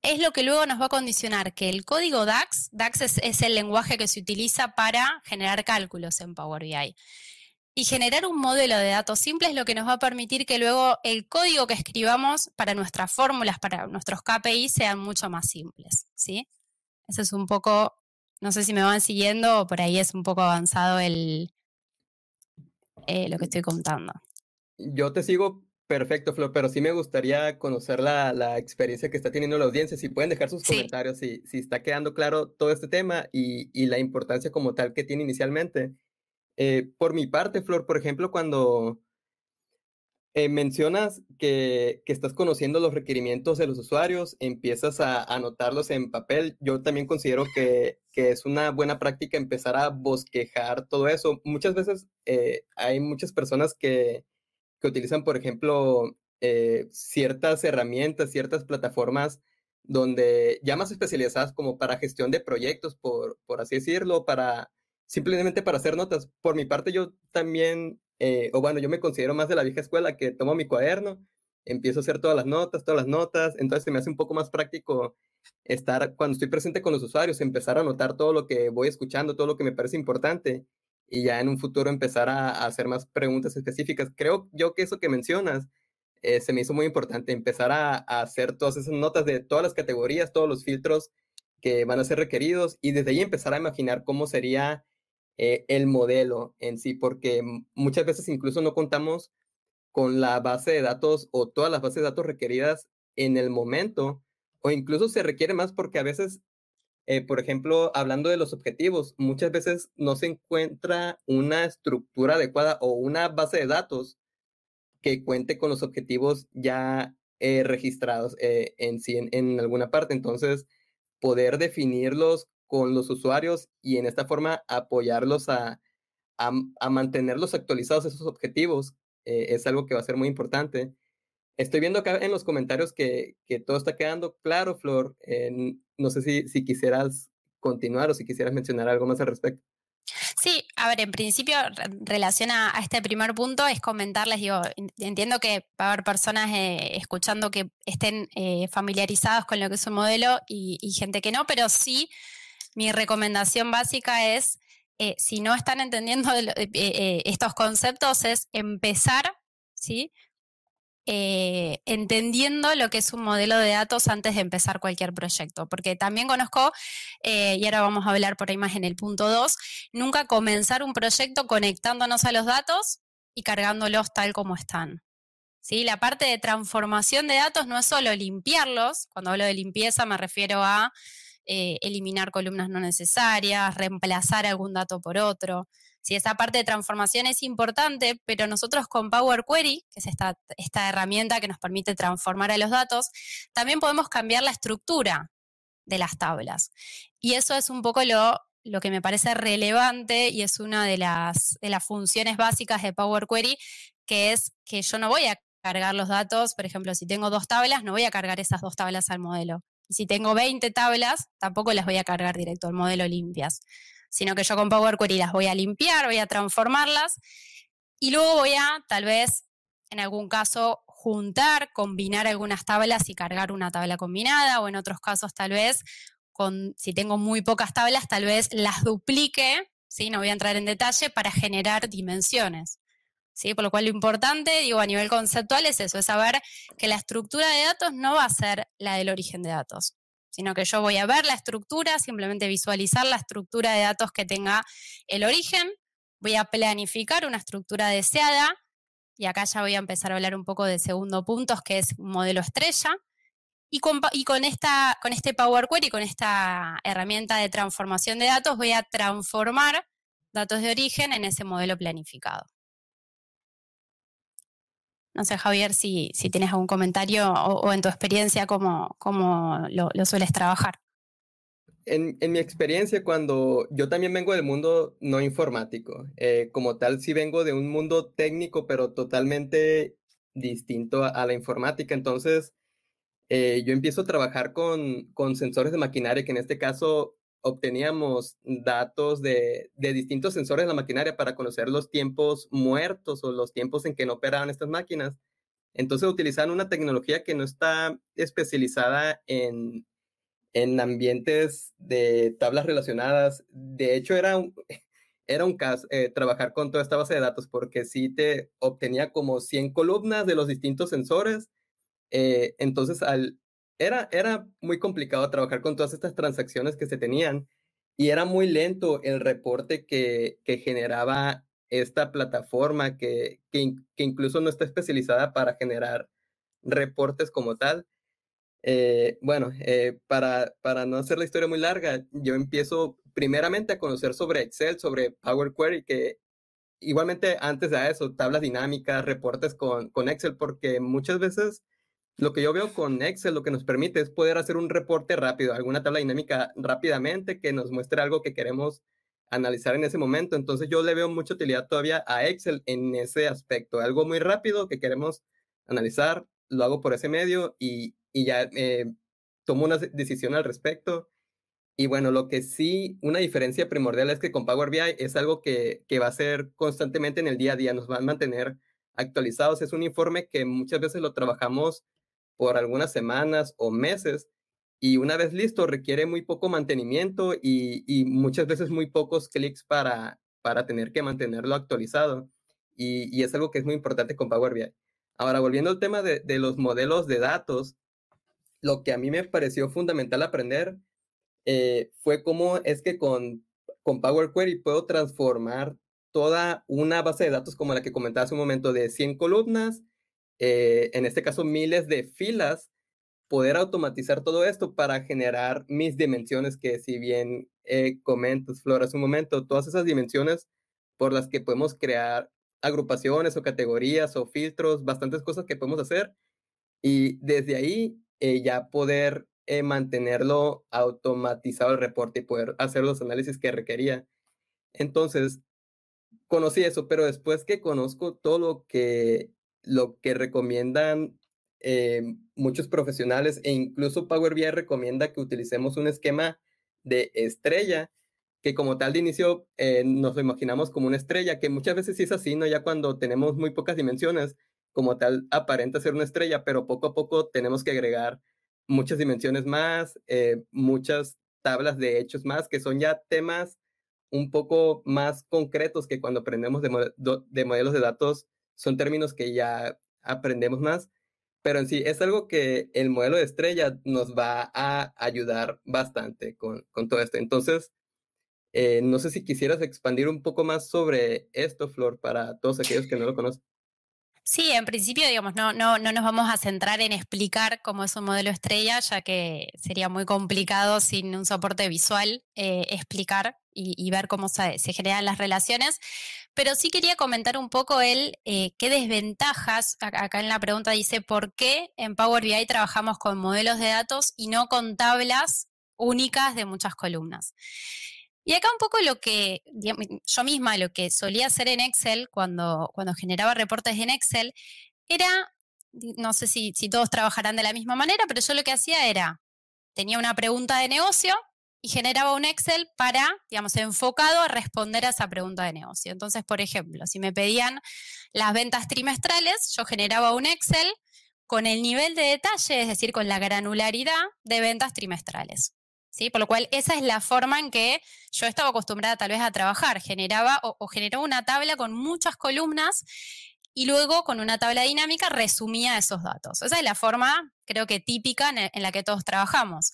es lo que luego nos va a condicionar que el código DAX, DAX es, el lenguaje que se utiliza para generar cálculos en Power BI. Y generar un modelo de datos simple es lo que nos va a permitir que luego el código que escribamos para nuestras fórmulas, para nuestros KPI, sean mucho más simples. ¿sí? Eso es un poco, no sé si me van siguiendo o por ahí es un poco avanzado el, eh, lo que estoy contando. Yo te sigo Perfecto, Flo, pero sí me gustaría conocer la, la, experiencia que está teniendo la audiencia. Si pueden dejar sus comentarios, si, si está quedando claro todo este tema y, y la importancia como tal que tiene inicialmente. Eh, por mi parte, Flor, por ejemplo, cuando eh, mencionas que, que, estás conociendo los requerimientos de los usuarios, empiezas a, anotarlos en papel, yo también considero que, que, es una buena práctica empezar a bosquejar todo eso. Muchas veces eh, hay muchas personas que que utilizan, por ejemplo, ciertas herramientas, ciertas plataformas donde ya más especializadas como para gestión de proyectos, por, por así decirlo, para simplemente para hacer notas. Por mi parte, yo también, eh, o bueno, yo me considero más de la vieja escuela que tomo mi cuaderno, empiezo a hacer todas las notas, todas las notas, entonces se me hace un poco más práctico estar, cuando estoy presente con los usuarios, empezar a anotar todo lo que voy escuchando, todo lo que me parece importante y ya en un futuro empezar a, hacer más preguntas específicas. Creo yo que eso que mencionas eh, se me hizo muy importante, empezar a, hacer todas esas notas de todas las categorías, todos los filtros que van a ser requeridos y desde ahí empezar a imaginar cómo sería eh, el modelo en sí, porque muchas veces incluso no contamos con la base de datos o todas las bases de datos requeridas en el momento, o incluso se requiere más porque a veces eh, por ejemplo, hablando de los objetivos, muchas veces no se encuentra una estructura adecuada o una base de datos que cuente con los objetivos ya eh, registrados en en, alguna parte. Entonces, poder definirlos con los usuarios y en esta forma apoyarlos a, a, mantenerlos actualizados esos objetivos eh, es algo que va a ser muy importante. Estoy viendo acá en los comentarios que, que todo está quedando claro, Flor. no sé si, si quisieras continuar o si quisieras mencionar algo más al respecto. Sí, a ver, en principio, relación a, este primer punto, es comentarles, digo, entiendo que va a haber personas eh, escuchando que estén eh, familiarizados con lo que es un modelo y, gente que no, pero sí, mi recomendación básica es, eh, si no están entendiendo estos conceptos, es empezar, ¿sí? Eh, entendiendo lo que es un modelo de datos antes de empezar cualquier proyecto. Porque también conozco, eh, y ahora vamos a hablar por ahí más en el punto 2, nunca comenzar un proyecto conectándonos a los datos y cargándolos tal como están. ¿Sí? La parte de transformación de datos no es solo limpiarlos, cuando hablo de limpieza me refiero a eh, eliminar columnas no necesarias, reemplazar algún dato por otro. Si esa parte de transformación es importante, pero nosotros con Power Query, que es esta, herramienta que nos permite transformar a los datos, también podemos cambiar la estructura de las tablas. Y eso es un poco lo, que me parece relevante y es una de las funciones básicas de Power Query, que es que yo no voy a cargar los datos, por ejemplo, si tengo dos tablas, no voy a cargar esas dos tablas al modelo. Y si tengo 20 tablas, tampoco las voy a cargar directo al modelo limpias sino que yo con Power Query las voy a limpiar, voy a transformarlas y luego voy a, tal vez, en algún caso, juntar, combinar algunas tablas y cargar una tabla combinada, o en otros casos, tal vez, con, si tengo muy pocas tablas, tal vez las duplique, ¿sí? no voy a entrar en detalle, para generar dimensiones. ¿Sí? Por lo cual lo importante, digo, a nivel conceptual es eso, es saber que la estructura de datos no va a ser la del origen de datos sino que yo voy a ver la estructura, simplemente visualizar la estructura de datos que tenga el origen, voy a planificar una estructura deseada, y acá ya voy a empezar a hablar un poco del segundo punto, que es un modelo estrella, y con, esta, con este Power Query, con esta herramienta de transformación de datos, voy a transformar datos de origen en ese modelo planificado. No sé, Javier, si, tienes algún comentario o, en tu experiencia cómo, cómo lo, sueles trabajar. En, en, mi experiencia, cuando yo también vengo del mundo no informático, eh, como tal, sí vengo de un mundo técnico, pero totalmente distinto a, la informática. Entonces, eh, yo empiezo a trabajar con, con sensores de maquinaria, que en este caso obteníamos datos de, distintos sensores de la maquinaria para conocer los tiempos muertos o los tiempos en que no operaban estas máquinas. Entonces utilizaban una tecnología que no está especializada en, ambientes de tablas relacionadas. De hecho, era un, [laughs] era un caso eh, trabajar con toda esta base de datos porque sí te obtenía como 100 columnas de los distintos sensores. Eh, entonces, al, era, era muy complicado trabajar con todas estas transacciones que se tenían y era muy lento el reporte que, que generaba esta plataforma que, que, incluso no está especializada para generar reportes como tal. Eh, bueno, eh, para, para no hacer la historia muy larga, yo empiezo primeramente a conocer sobre Excel, sobre Power Query, que igualmente antes de eso, tablas dinámicas, reportes con, con Excel, porque muchas veces lo que yo veo con Excel, lo que nos permite es poder hacer un reporte rápido, alguna tabla dinámica rápidamente que nos muestre algo que queremos analizar en ese momento. Entonces yo le veo mucha utilidad todavía a Excel en ese aspecto. Algo muy rápido que queremos analizar, lo hago por ese medio y, ya eh, tomo una decisión al respecto. Y bueno, lo que sí, una diferencia primordial es que con Power BI es algo que, que va a ser constantemente en el día a día, nos va a mantener actualizados. Es un informe que muchas veces lo trabajamos por algunas semanas o meses y una vez listo requiere muy poco mantenimiento y, muchas veces muy pocos clics para, para tener que mantenerlo actualizado. Y, es algo que es muy importante con Power BI. Ahora, volviendo al tema de, los modelos de datos, lo que a mí me pareció fundamental aprender eh, fue cómo es que con, con Power Query puedo transformar toda una base de datos como la que comentaba hace un momento de 100 columnas eh, en este caso miles de filas, poder automatizar todo esto para generar mis dimensiones, que si bien eh, comentas, Flora, hace un momento, todas esas dimensiones por las que podemos crear agrupaciones o categorías o filtros, bastantes cosas que podemos hacer y desde ahí eh, ya poder eh, mantenerlo automatizado el reporte y poder hacer los análisis que requería. Entonces, conocí eso, pero después que conozco todo lo que, lo que recomiendan eh, muchos profesionales e incluso Power BI recomienda que utilicemos un esquema de estrella, que como tal de inicio eh, nos lo imaginamos como una estrella, que muchas veces sí es así, ¿no? Ya cuando tenemos muy pocas dimensiones, como tal aparenta ser una estrella, pero poco a poco tenemos que agregar muchas dimensiones más, eh, muchas tablas de hechos más, que son ya temas un poco más concretos que cuando aprendemos de, de modelos de datos, son términos que ya aprendemos más, pero en sí es algo que el modelo de estrella nos va a ayudar bastante con, con todo esto. Entonces, eh, no sé si quisieras expandir un poco más sobre esto, Flor, para todos aquellos que no lo conocen. Sí, en principio, digamos, no, no, no nos vamos a centrar en explicar cómo es un modelo estrella, ya que sería muy complicado sin un soporte visual eh, explicar y, ver cómo se, generan las relaciones. Pero sí quería comentar un poco el eh, qué desventajas, acá en la pregunta dice, ¿por qué en Power BI trabajamos con modelos de datos y no con tablas únicas de muchas columnas? Y acá un poco lo que yo misma, lo que solía hacer en Excel cuando, cuando generaba reportes en Excel, era, no sé si, si todos trabajarán de la misma manera, pero yo lo que hacía era, tenía una pregunta de negocio y generaba un Excel para, digamos, enfocado a responder a esa pregunta de negocio. Entonces, por ejemplo, si me pedían las ventas trimestrales, yo generaba un Excel con el nivel de detalle, es decir, con la granularidad de ventas trimestrales. Por lo cual, esa es la forma en que yo estaba acostumbrada tal vez a trabajar. Generaba o, generaba una tabla con muchas columnas y luego con una tabla dinámica resumía esos datos. Esa es la forma, creo que típica en, la que todos trabajamos.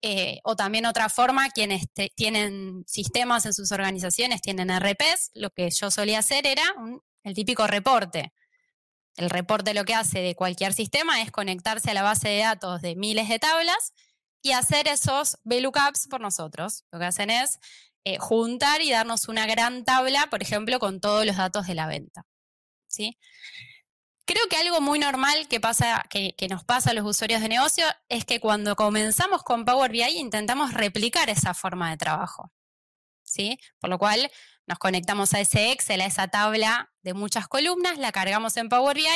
Eh, o también otra forma, quienes tienen sistemas en sus organizaciones, tienen RPs, lo que yo solía hacer era el típico reporte. El reporte lo que hace de cualquier sistema es conectarse a la base de datos de miles de tablas y hacer esos VLOOKUPs por nosotros. Lo que hacen es eh, juntar y darnos una gran tabla, por ejemplo, con todos los datos de la venta. ¿sí? Creo que algo muy normal que, pasa, que, que, nos pasa a los usuarios de negocio es que cuando comenzamos con Power BI intentamos replicar esa forma de trabajo. ¿sí? Por lo cual nos conectamos a ese Excel, a esa tabla de muchas columnas, la cargamos en Power BI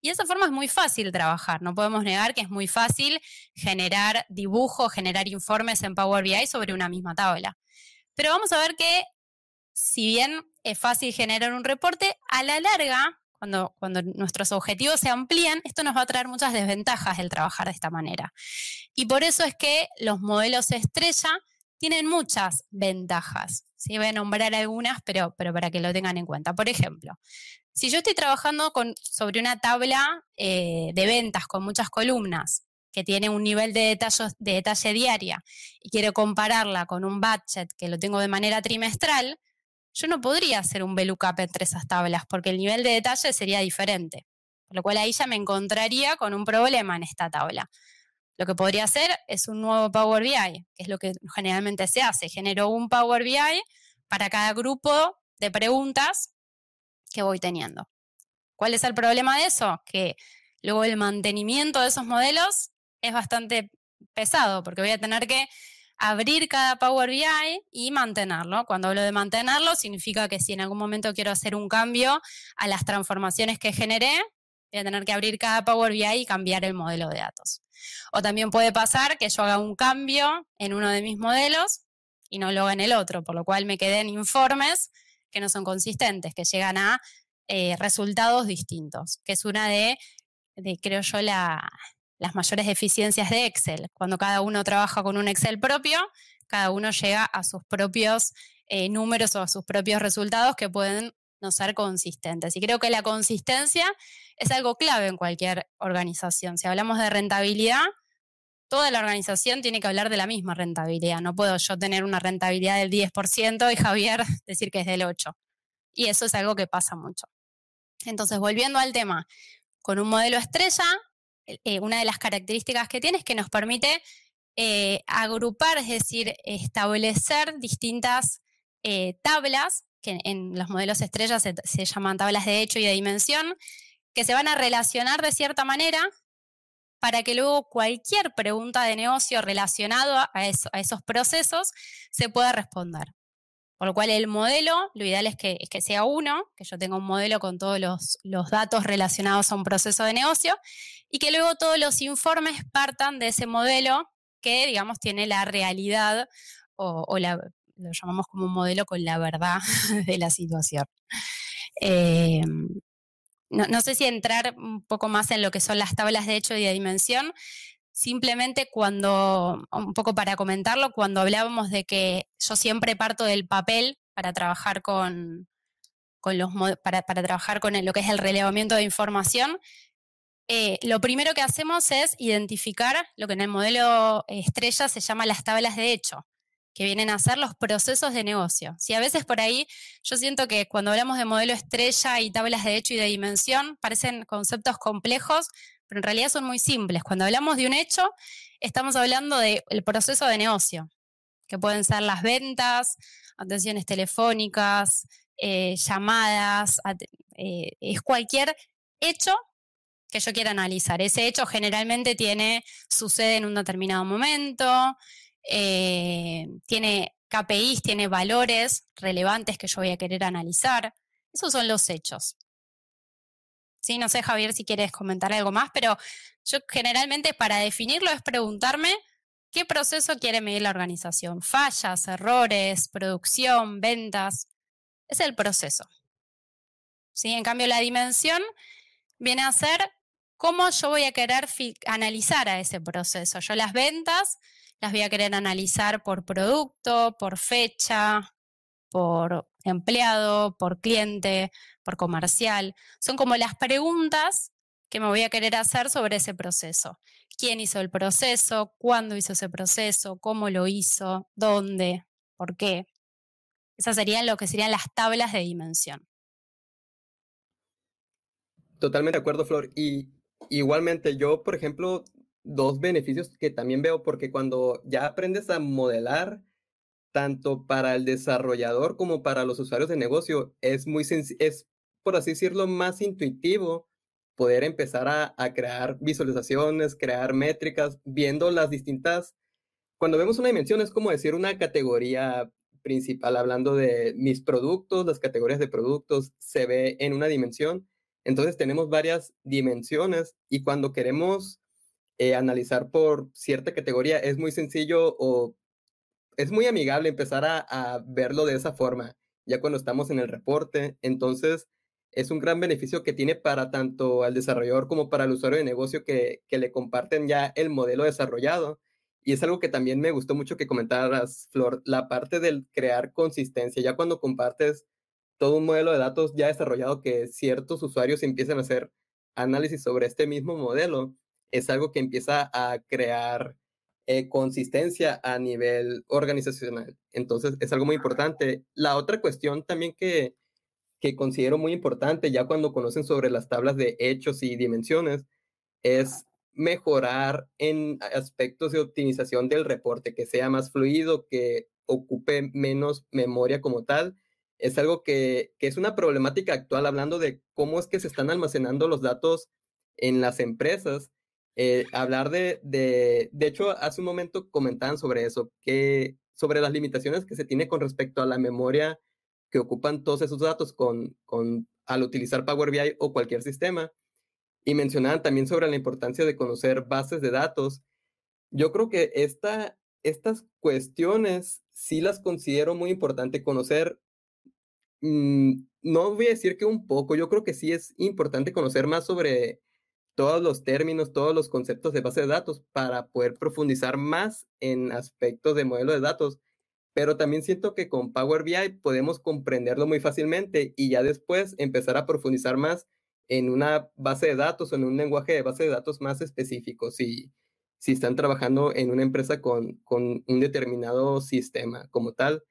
y de esa forma es muy fácil trabajar. No podemos negar que es muy fácil generar dibujos, generar informes en Power BI sobre una misma tabla. Pero vamos a ver que si bien es fácil generar un reporte, a la larga, cuando, nuestros objetivos se amplían, esto nos va a traer muchas desventajas el trabajar de esta manera. Y por eso es que los modelos estrella tienen muchas ventajas. ¿Sí? Voy a nombrar algunas, pero, pero para que lo tengan en cuenta. Por ejemplo, si yo estoy trabajando con, sobre una tabla eh, de ventas con muchas columnas que tiene un nivel de detalle, de detalle diaria y quiero compararla con un budget que lo tengo de manera trimestral, yo no podría hacer un VLOOKUP entre esas tablas porque el nivel de detalle sería diferente. Por lo cual ahí ya me encontraría con un problema en esta tabla. Lo que podría hacer es un nuevo Power BI, que es lo que generalmente se hace. Genero un Power BI para cada grupo de preguntas que voy teniendo. ¿Cuál es el problema de eso? Que luego el mantenimiento de esos modelos es bastante pesado, porque voy a tener que abrir cada Power BI y mantenerlo. Cuando hablo de mantenerlo, significa que si en algún momento quiero hacer un cambio a las transformaciones que generé, voy a tener que abrir cada Power BI y cambiar el modelo de datos. O también puede pasar que yo haga un cambio en uno de mis modelos y no lo haga en el otro, por lo cual me queden informes que no son consistentes, que llegan a eh, resultados distintos, que es una de, creo yo, las mayores deficiencias de Excel. Cuando cada uno trabaja con un Excel propio, cada uno llega a sus propios eh, números o a sus propios resultados que pueden no ser consistentes. Y creo que la consistencia es algo clave en cualquier organización. Si hablamos de rentabilidad, toda la organización tiene que hablar de la misma rentabilidad. No puedo yo tener una rentabilidad del 10% y [laughs] Javier decir que es del 8%. Y eso es algo que pasa mucho. Entonces, volviendo al tema, con un modelo estrella, eh, una de las características que tiene es que nos permite eh, agrupar, es decir, establecer distintas eh, tablas que en los modelos estrellas se, llaman tablas de hecho y de dimensión, que se van a relacionar de cierta manera para que luego cualquier pregunta de negocio relacionado a, esos procesos se pueda responder. Por lo cual el modelo, lo ideal es que, sea uno, que yo tenga un modelo con todos los, datos relacionados a un proceso de negocio y que luego todos los informes partan de ese modelo que, digamos, tiene la realidad o, la, lo llamamos como un modelo con la verdad [laughs] de la situación. Eh, no, no, sé si entrar un poco más en lo que son las tablas de hecho y de dimensión, Simplemente cuando, un poco para comentarlo, cuando hablábamos de que yo siempre parto del papel para trabajar con, los para, trabajar con lo que es el relevamiento de información, eh, lo primero que hacemos es identificar lo que en el modelo estrella se llama las tablas de hecho, que vienen a ser los procesos de negocio. Si a veces por ahí yo siento que cuando hablamos de modelo estrella y tablas de hecho y de dimensión parecen conceptos complejos, pero en realidad son muy simples. Cuando hablamos de un hecho, estamos hablando del proceso de negocio, que pueden ser las ventas, atenciones telefónicas, eh, llamadas, eh, es cualquier hecho que yo quiera analizar. Ese hecho generalmente tiene, sucede en un determinado momento, eh, tiene KPIs, tiene valores relevantes que yo voy a querer analizar. Esos son los hechos. Sí, no sé, Javier, si quieres comentar algo más, pero yo generalmente para definirlo es preguntarme qué proceso quiere medir la organización. Fallas, errores, producción, ventas. Es el proceso. ¿Sí? En cambio, la dimensión viene a ser cómo yo voy a querer analizar a ese proceso. Yo las ventas las voy a querer analizar por producto, por fecha, por empleado, por cliente, por comercial. Son como las preguntas que me voy a querer hacer sobre ese proceso. ¿Quién hizo el proceso? ¿Cuándo hizo ese proceso? ¿Cómo lo hizo? ¿Dónde? ¿Por qué? Esas serían lo que serían las tablas de dimensión. Totalmente de acuerdo, Flor. Y igualmente yo, por ejemplo, dos beneficios que también veo, porque cuando ya aprendes a modelar, tanto para el desarrollador como para los usuarios de negocio, es muy es, por así decirlo, más intuitivo poder empezar a, a, crear visualizaciones, crear métricas, viendo las distintas... Cuando vemos una dimensión es como decir una categoría principal, hablando de mis productos, las categorías de productos, se ve en una dimensión. Entonces tenemos varias dimensiones y cuando queremos eh, analizar por cierta categoría es muy sencillo o es muy amigable empezar a, verlo de esa forma, ya cuando estamos en el reporte. Entonces, es un gran beneficio que tiene para tanto al desarrollador como para el usuario de negocio que, que, le comparten ya el modelo desarrollado. Y es algo que también me gustó mucho que comentaras, Flor, la parte del crear consistencia. Ya cuando compartes todo un modelo de datos ya desarrollado que ciertos usuarios empiezan a hacer análisis sobre este mismo modelo, es algo que empieza a crear eh, consistencia a nivel organizacional. Entonces, es algo muy importante. La otra cuestión también que, que considero muy importante, ya cuando conocen sobre las tablas de hechos y dimensiones, es mejorar en aspectos de optimización del reporte, que sea más fluido, que ocupe menos memoria como tal. Es algo que, que es una problemática actual hablando de cómo es que se están almacenando los datos en las empresas eh, hablar de, de, de hecho, hace un momento comentaban sobre eso, que sobre las limitaciones que se tiene con respecto a la memoria que ocupan todos esos datos con, con, al utilizar Power BI o cualquier sistema. Y mencionaban también sobre la importancia de conocer bases de datos. Yo creo que esta, estas cuestiones sí las considero muy importante conocer. Mm, no voy a decir que un poco, yo creo que sí es importante conocer más sobre todos los términos, todos los conceptos de base de datos para poder profundizar más en aspectos de modelo de datos. Pero también siento que con Power BI podemos comprenderlo muy fácilmente y ya después empezar a profundizar más en una base de datos o en un lenguaje de base de datos más específico, si, si están trabajando en una empresa con, con un determinado sistema como tal.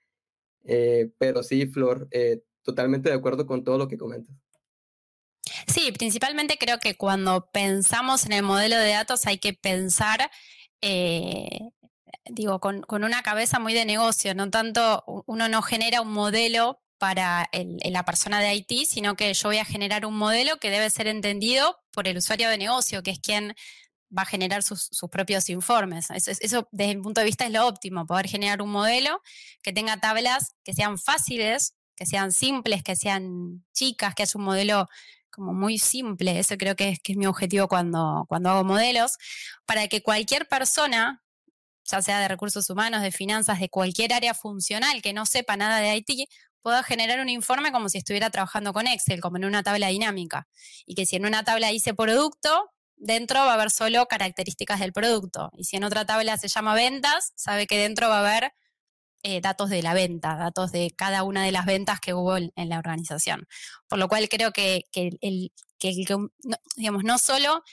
Eh, pero sí, Flor, eh, totalmente de acuerdo con todo lo que comentas. Sí, principalmente creo que cuando pensamos en el modelo de datos hay que pensar, eh, digo, con, una cabeza muy de negocio, no tanto uno no genera un modelo para la persona de IT, sino que yo voy a generar un modelo que debe ser entendido por el usuario de negocio, que es quien va a generar sus, propios informes. Eso, desde mi punto de vista es lo óptimo, poder generar un modelo que tenga tablas que sean fáciles, que sean simples, que sean chicas, que es un modelo como muy simple. Eso creo que es, que es mi objetivo cuando, cuando hago modelos, para que cualquier persona, ya sea de recursos humanos, de finanzas, de cualquier área funcional que no sepa nada de IT, pueda generar un informe como si estuviera trabajando con Excel, como en una tabla dinámica. Y que si en una tabla dice producto, dentro va a haber solo características del producto. Y si en otra tabla se llama ventas, sabe que dentro va a haber eh, datos de la venta, datos de cada una de las ventas que hubo en, la organización. Por lo cual creo que, el, no, digamos, no solo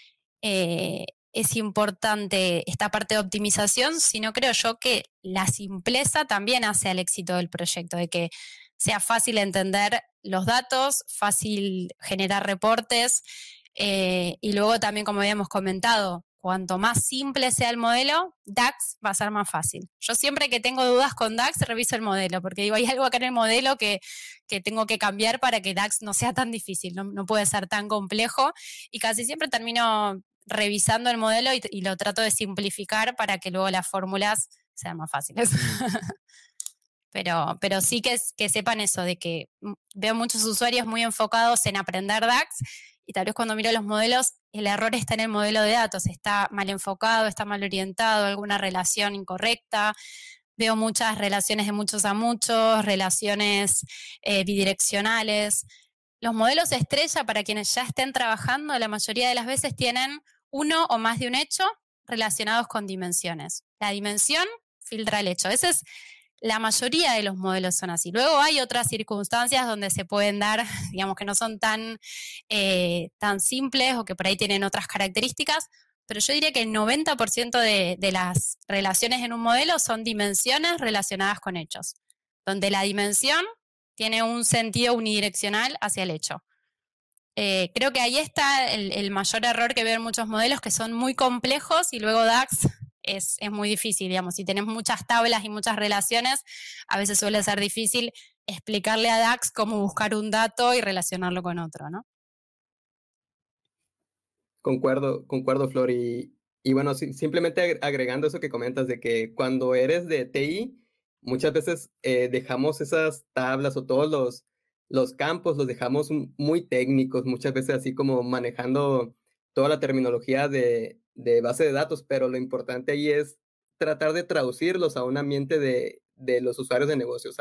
eh, es importante esta parte de optimización, sino creo yo que la simpleza también hace al éxito del proyecto, de que sea fácil entender los datos, fácil generar reportes eh, y luego también, como habíamos comentado, cuanto más simple sea el modelo, DAX va a ser más fácil. Yo siempre que tengo dudas con DAX, reviso el modelo, porque digo, hay algo acá en el modelo que, tengo que cambiar para que DAX no sea tan difícil, no, puede ser tan complejo. Y casi siempre termino revisando el modelo y, lo trato de simplificar para que luego las fórmulas sean más fáciles. [laughs] pero, pero sí que, que sepan eso, de que mm, veo muchos usuarios muy enfocados en aprender DAX y tal vez cuando miro los modelos, el error está en el modelo de datos, está mal enfocado, está mal orientado, alguna relación incorrecta. Veo muchas relaciones de muchos a muchos, relaciones eh, bidireccionales. Los modelos estrella, para quienes ya estén trabajando, la mayoría de las veces tienen uno o más de un hecho relacionados con dimensiones. La dimensión filtra el hecho. Ese es la mayoría de los modelos son así. Luego hay otras circunstancias donde se pueden dar, [laughs] digamos que no son tan, eh, tan simples o que por ahí tienen otras características, pero yo diría que el 90% de, las relaciones en un modelo son dimensiones relacionadas con hechos, donde la dimensión tiene un sentido unidireccional hacia el hecho. Eh, creo que ahí está el, el mayor error que veo en muchos modelos que son muy complejos y luego DAX es, muy difícil, digamos, si tenemos muchas tablas y muchas relaciones, a veces suele ser difícil explicarle a DAX cómo buscar un dato y relacionarlo con otro, ¿no? Concuerdo, concuerdo, Flor. Y, bueno, simplemente agregando eso que comentas de que cuando eres de TI, muchas veces eh, dejamos esas tablas o todos los, los campos los dejamos muy técnicos, muchas veces así como manejando toda la terminología de, de base de datos, pero lo importante ahí es tratar de traducirlos a un ambiente de, de los usuarios de negocios,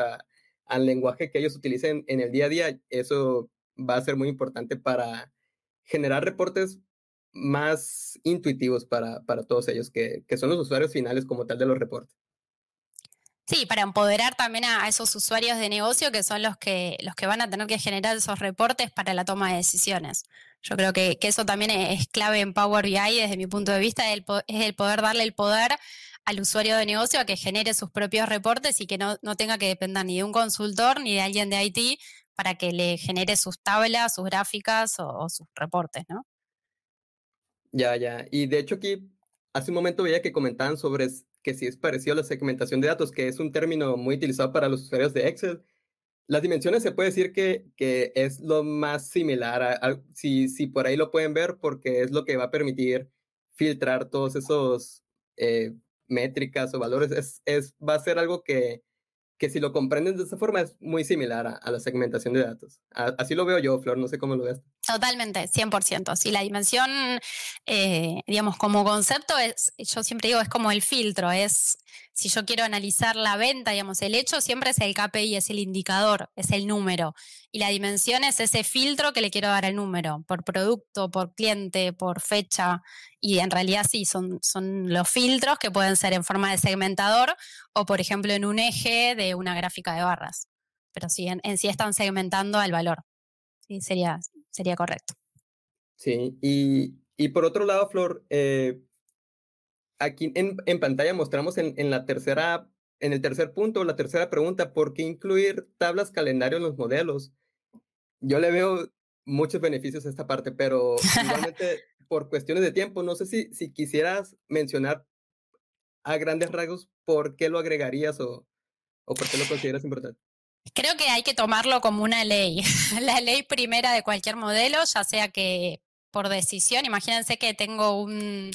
al lenguaje que ellos utilicen en el día a día. Eso va a ser muy importante para generar reportes más intuitivos para, para todos ellos, que, que son los usuarios finales como tal de los reportes. Sí, para empoderar también a, esos usuarios de negocio que son los que, los que van a tener que generar esos reportes para la toma de decisiones. Yo creo que, eso también es clave en Power BI desde mi punto de vista, es el, poder darle el poder al usuario de negocio a que genere sus propios reportes y que no, tenga que depender ni de un consultor ni de alguien de IT para que le genere sus tablas, sus gráficas o, sus reportes, ¿no? Ya, ya. Y de hecho aquí, hace un momento veía que comentaban sobre que si es parecido a la segmentación de datos, que es un término muy utilizado para los usuarios de Excel, las dimensiones se puede decir que, que es lo más similar, si, si por ahí lo pueden ver, porque es lo que va a permitir filtrar todos esos eh, métricas o valores. Es, es, va a ser algo que, que si lo comprenden de esa forma es muy similar a, la segmentación de datos. así lo veo yo, Flor, no sé cómo lo ves. Totalmente, 100%. Si la dimensión, eh, digamos, como concepto, es, yo siempre digo, es como el filtro, es si yo quiero analizar la venta, digamos, el hecho siempre es el KPI, es el indicador, es el número. Y la dimensión es ese filtro que le quiero dar al número, por producto, por cliente, por fecha. Y en realidad sí, son, son los filtros que pueden ser en forma de segmentador o, por ejemplo, en un eje de una gráfica de barras. Pero sí, en, sí están segmentando al valor. Sí, sería, sería correcto. Sí, y, por otro lado, Flor, eh, aquí en, en pantalla mostramos en, en, la tercera, en el tercer punto, la tercera pregunta, ¿por qué incluir tablas calendario en los modelos? Yo le veo muchos beneficios a esta parte, pero [laughs] igualmente por cuestiones de tiempo, no sé si, si quisieras mencionar a grandes rasgos por qué lo agregarías o, o por qué lo consideras importante. Creo que hay que tomarlo como una ley, [laughs] la ley primera de cualquier modelo, ya sea que por decisión, imagínense que tengo un,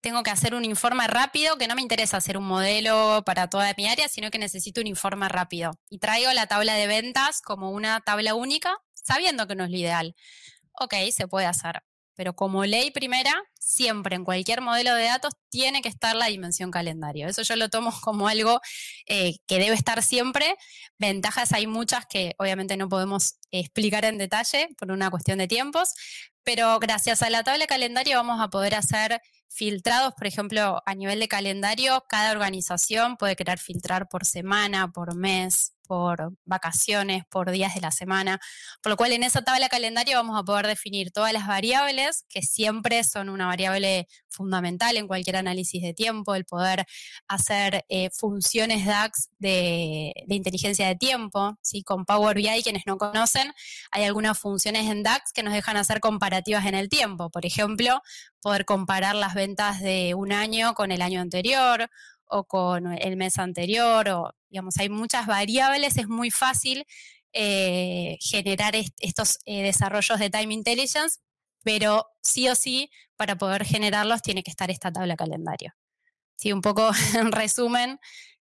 tengo que hacer un informe rápido, que no me interesa hacer un modelo para toda mi área, sino que necesito un informe rápido. Y traigo la tabla de ventas como una tabla única, sabiendo que no es lo ideal. Ok, se puede hacer. Pero como ley primera, siempre en cualquier modelo de datos tiene que estar la dimensión calendario. Eso yo lo tomo [laughs] como algo eh, que debe estar siempre. Ventajas hay muchas que obviamente no podemos explicar en detalle por una cuestión de tiempos, pero gracias a la tabla de calendario vamos a poder hacer filtrados, por ejemplo, a nivel de calendario, cada organización puede querer filtrar por semana, por mes, por vacaciones, por días de la semana, por lo cual en esa tabla calendario vamos a poder definir todas las variables, que siempre son una variable fundamental en cualquier análisis de tiempo, el poder hacer eh, funciones DAX de, inteligencia de tiempo, ¿sí? con Power BI, quienes no conocen, hay algunas funciones en DAX que nos dejan hacer comparativas en el tiempo, por ejemplo, poder comparar las ventas de un año con el año anterior o con el mes anterior, o digamos, hay muchas variables, es muy fácil eh, generar estos eh, desarrollos de Time Intelligence, pero sí o sí, para poder generarlos tiene que estar esta tabla calendario. Sí, un poco [laughs] en resumen,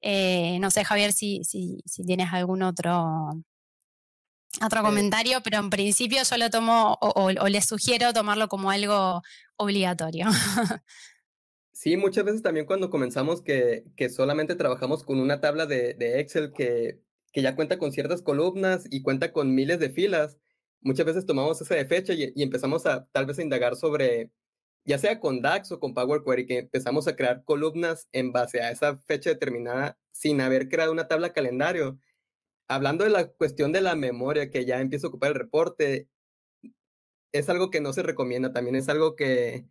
eh, no sé, Javier, si, si, tienes algún otro, otro comentario, pero en principio yo lo tomo o, o les sugiero tomarlo como algo obligatorio. [laughs] Sí, muchas veces también cuando comenzamos que, que solamente trabajamos con una tabla de, de Excel que, que, ya cuenta con ciertas columnas y cuenta con miles de filas, muchas veces tomamos esa de fecha y, y, empezamos a tal vez a indagar sobre, ya sea con DAX o con Power Query, que empezamos a crear columnas en base a esa fecha determinada sin haber creado una tabla calendario. Hablando de la cuestión de la memoria que ya empieza a ocupar el reporte, es algo que no se recomienda, también es algo que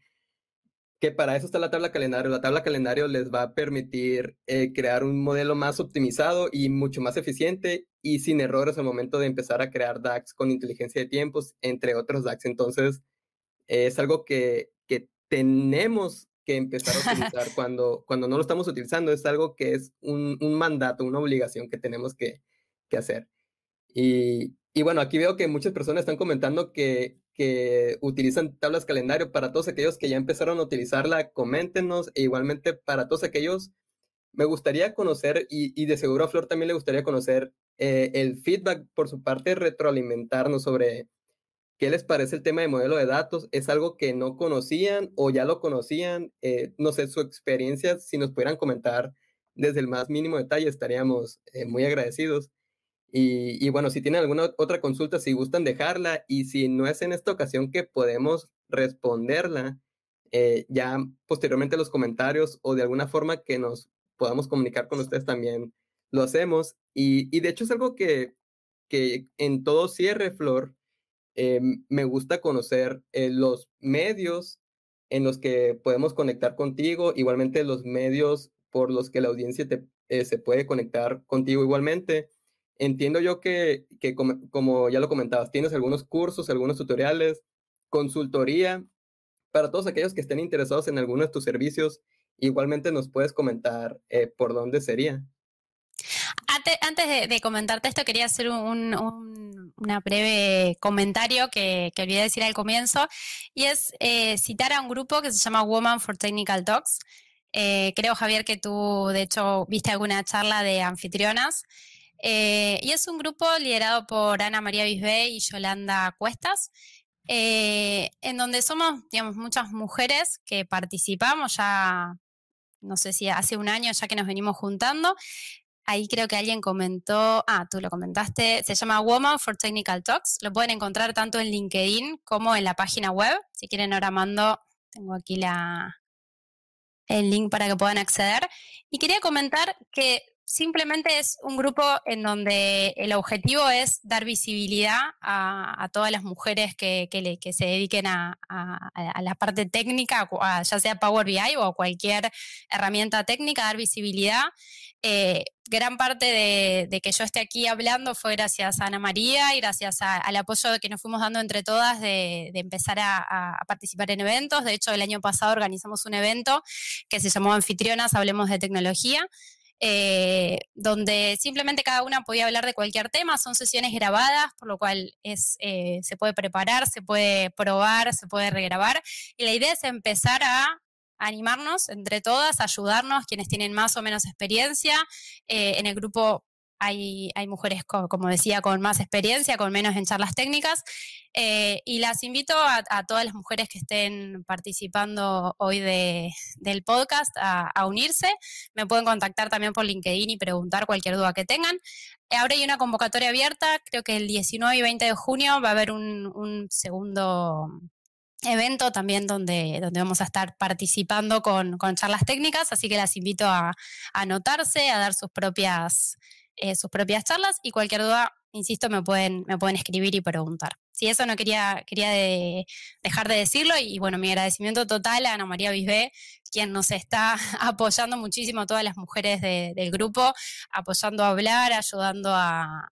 que para eso está la tabla calendario. La tabla calendario les va a permitir eh, crear un modelo más optimizado y mucho más eficiente y sin errores al momento de empezar a crear DAX con inteligencia de tiempos, entre otros DAX. Entonces, es algo que, que tenemos que empezar a [laughs] utilizar cuando, cuando no lo estamos utilizando. Es algo que es un, un mandato, una obligación que tenemos que, que hacer. Y, y bueno, aquí veo que muchas personas están comentando que, que utilizan tablas calendario. Para todos aquellos que ya empezaron a utilizarla, coméntenos. E igualmente para todos aquellos, me gustaría conocer, y, de seguro a Flor también le gustaría conocer eh, el feedback por su parte, retroalimentarnos sobre qué les parece el tema de modelo de datos. ¿Es algo que no conocían o ya lo conocían? Eh, no sé, su experiencia, si nos pudieran comentar desde el más mínimo detalle, estaríamos eh, muy agradecidos. Y, bueno, si tienen alguna otra consulta, si gustan dejarla y si no es en esta ocasión que podemos responderla, eh, ya posteriormente los comentarios o de alguna forma que nos podamos comunicar con ustedes también lo hacemos. Y, y de hecho es algo que, que en todo cierre, Flor, eh, me gusta conocer eh, los medios en los que podemos conectar contigo, igualmente los medios por los que la audiencia te, se puede conectar contigo igualmente entiendo yo que, que como, ya lo comentabas, tienes algunos cursos, algunos tutoriales, consultoría. Para todos aquellos que estén interesados en alguno de tus servicios, igualmente nos puedes comentar eh, por dónde sería. Antes, de, comentarte esto, quería hacer un, una breve comentario que, que, olvidé decir al comienzo, y es eh, citar a un grupo que se llama Woman for Technical Talks. Eh, creo, Javier, que tú, de hecho, viste alguna charla de anfitrionas. Eh, y es un grupo liderado por Ana María Bisbé y Yolanda Cuestas, eh, en donde somos, digamos, muchas mujeres que participamos ya, no sé si hace un año ya que nos venimos juntando. Ahí creo que alguien comentó, ah, tú lo comentaste, se llama Woman for Technical Talks. Lo pueden encontrar tanto en LinkedIn como en la página web. Si quieren, ahora mando, tengo aquí el link para que puedan acceder. Y quería comentar que simplemente es un grupo en donde el objetivo es dar visibilidad a, todas las mujeres que, se dediquen a, la parte técnica, ya sea Power BI o cualquier herramienta técnica, dar visibilidad. Eh, gran parte de, que yo esté aquí hablando fue gracias a Ana María y gracias al apoyo que nos fuimos dando entre todas de, empezar a, participar en eventos. De hecho, el año pasado organizamos un evento que se llamó Anfitrionas, Hablemos de Tecnología, eh, donde simplemente cada una podía hablar de cualquier tema, son sesiones grabadas, por lo cual es, eh, se puede preparar, se puede probar, se puede regrabar, y la idea es empezar a animarnos entre todas, ayudarnos, quienes tienen más o menos experiencia. Eh, en el grupo hay, hay mujeres, como decía, con más experiencia, con menos en charlas técnicas. Eh, y las invito a, todas las mujeres que estén participando hoy del podcast a, unirse. Me pueden contactar también por LinkedIn y preguntar cualquier duda que tengan. Ahora hay una convocatoria abierta, creo que el 19 y 20 de junio va a haber un, segundo evento también donde, donde vamos a estar participando con, charlas técnicas, así que las invito a anotarse, a dar sus propias eh, sus propias charlas y cualquier duda, insisto, me pueden, me pueden escribir y preguntar. Si eso no quería, quería dejar de decirlo y, bueno, mi agradecimiento total a Ana María Bisbé, quien nos está [laughs] apoyando muchísimo a todas las mujeres del grupo, apoyando a hablar, ayudando a,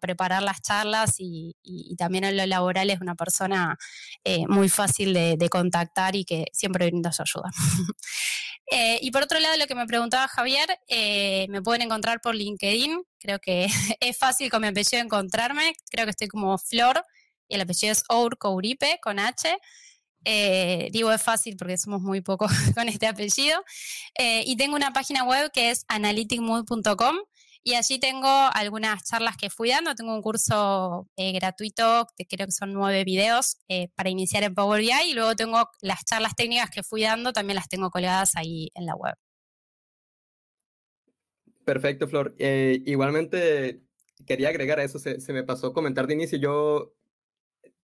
preparar las charlas y, también en lo laboral es una persona eh, muy fácil de, de, contactar y que siempre brinda su ayuda. [laughs] Eh, y por otro lado, lo que me preguntaba Javier, eh, me pueden encontrar por LinkedIn. Creo que [laughs] es fácil con mi apellido encontrarme. Creo que estoy como Flor y el apellido es Our Couripe con H. Eh, digo es fácil porque somos muy pocos [laughs] con este apellido. y tengo una página web que es analyticmood.com y allí tengo algunas charlas que fui dando. Tengo un curso eh, gratuito, que creo que son nueve videos eh, para iniciar en Power BI. Y luego tengo las charlas técnicas que fui dando, también las tengo colgadas ahí en la web. Perfecto, Flor. Eh, igualmente quería agregar a eso, se, me pasó comentar de inicio. Yo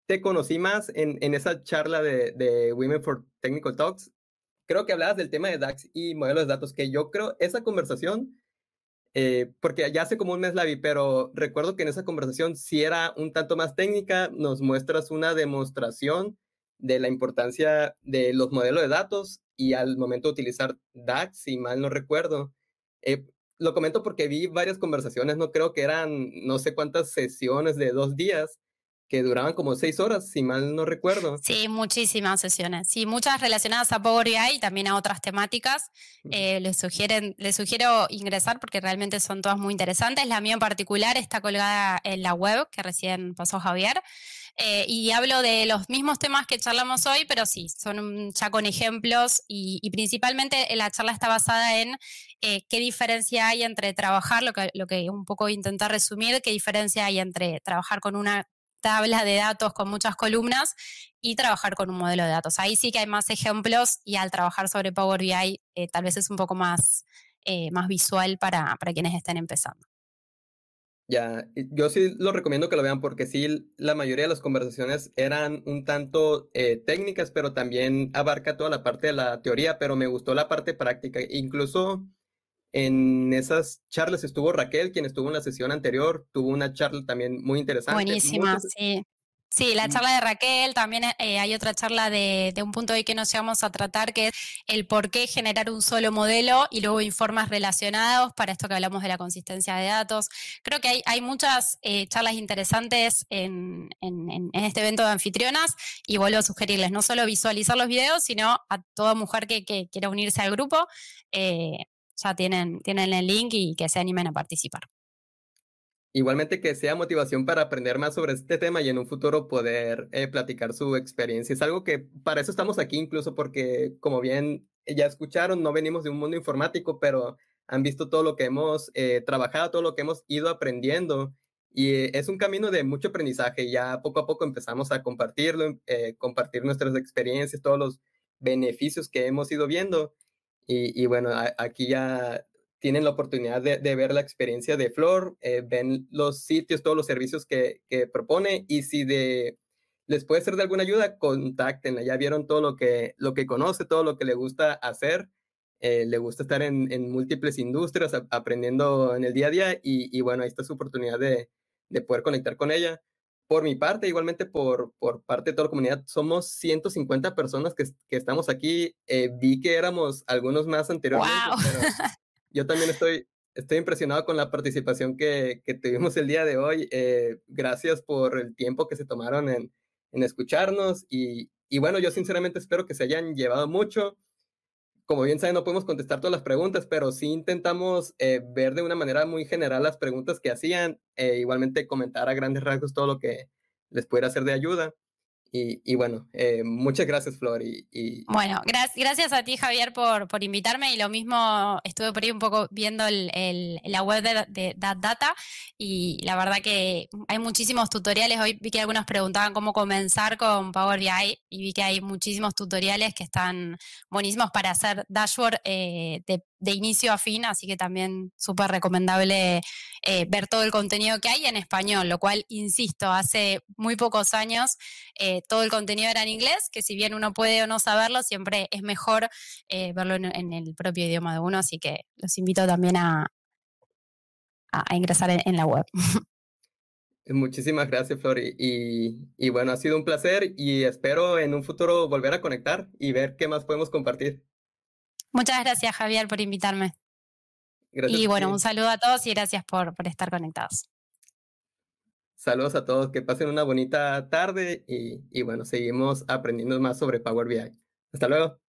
te conocí más en, en esa charla de, de, Women for Technical Talks. Creo que hablabas del tema de DAX y modelos de datos, que yo creo esa conversación eh, porque ya hace como un mes la vi, pero recuerdo que en esa conversación si era un tanto más técnica, nos muestras una demostración de la importancia de los modelos de datos y al momento utilizar DAX, si mal no recuerdo. Eh, lo comento porque vi varias conversaciones, no creo que eran no sé cuántas sesiones de dos días, que duraban como seis horas, si mal no recuerdo. Sí, muchísimas sesiones. Sí, muchas relacionadas a Power BI y también a otras temáticas. Eh, les, sugieren, les sugiero ingresar porque realmente son todas muy interesantes. La mía en particular está colgada en la web que recién pasó Javier. Eh, y hablo de los mismos temas que charlamos hoy, pero sí, son ya con ejemplos y, principalmente la charla está basada en eh, qué diferencia hay entre trabajar, lo que, lo que un poco intentar resumir, qué diferencia hay entre trabajar con una tabla de datos con muchas columnas y trabajar con un modelo de datos. Ahí sí que hay más ejemplos y al trabajar sobre Power BI eh, tal vez es un poco más, eh, más visual para, para quienes estén empezando. Ya, yo sí lo recomiendo que lo vean porque sí, la mayoría de las conversaciones eran un tanto eh, técnicas, pero también abarca toda la parte de la teoría, pero me gustó la parte práctica. Incluso en esas charlas estuvo Raquel, quien estuvo en la sesión anterior, tuvo una charla también muy interesante. Buenísima, sí. Sí, la charla de Raquel, también eh, hay otra charla de, un punto hoy que nos llevamos a tratar, que es el por qué generar un solo modelo y luego informes relacionados para esto que hablamos de la consistencia de datos. Creo que hay, hay muchas eh, charlas interesantes en, en, este evento de anfitrionas y vuelvo a sugerirles no solo visualizar los videos, sino a toda mujer que, que quiera unirse al grupo. Eh, ya tienen, tienen el link y que se animen a participar. Igualmente que sea motivación para aprender más sobre este tema y en un futuro poder eh, platicar su experiencia. Es algo que para eso estamos aquí, incluso porque, como bien ya escucharon, no venimos de un mundo informático, pero han visto todo lo que hemos eh, trabajado, todo lo que hemos ido aprendiendo. Y eh, es un camino de mucho aprendizaje. Ya poco a poco empezamos a compartirlo, compartir nuestras experiencias, todos los beneficios que hemos ido viendo. Y, bueno, aquí ya tienen la oportunidad de, ver la experiencia de Flor, eh, ven los sitios, todos los servicios que, propone y si les puede ser de alguna ayuda, contáctenla. Ya vieron todo lo que, conoce, todo lo que le gusta hacer. Eh, le gusta estar en, múltiples industrias, aprendiendo en el día a día y, bueno, ahí está su oportunidad de poder conectar con ella por mi parte, igualmente por, por parte de toda la comunidad, somos 150 personas que, que estamos aquí. Eh, vi que éramos algunos más anteriormente, [laughs] yo también estoy, estoy impresionado con la participación que, que tuvimos el día de hoy. Eh, gracias por el tiempo que se tomaron en, en escucharnos y, y, bueno, yo sinceramente espero que se hayan llevado mucho como bien saben, no podemos contestar todas las preguntas, pero sí intentamos eh, ver de una manera muy general las preguntas que hacían, e igualmente comentar a grandes rasgos todo lo que les pudiera hacer de ayuda. Y, bueno, eh, muchas gracias, Flor. Y, Bueno, gracias a ti, Javier, por, por invitarme. Y lo mismo, estuve por ahí un poco viendo el, la web de, de Data y la verdad que hay muchísimos tutoriales. Hoy vi que algunos preguntaban cómo comenzar con Power BI y vi que hay muchísimos tutoriales que están buenísimos para hacer dashboard eh, de de inicio a fin, así que también súper recomendable eh, ver todo el contenido que hay en español, lo cual, insisto, hace muy pocos años eh, todo el contenido era en inglés, que si bien uno puede o no saberlo, siempre es mejor eh, verlo en, el propio idioma de uno, así que los invito también a, a, ingresar en, la web. [laughs] Muchísimas gracias, Flor. Y, y, bueno, ha sido un placer y espero en un futuro volver a conectar y ver qué más podemos compartir. Muchas gracias, Javier, por invitarme. Y bueno, un saludo a todos y gracias por, por estar conectados. Saludos a todos, que pasen una bonita tarde y, y bueno, seguimos aprendiendo más sobre Power BI. Hasta luego.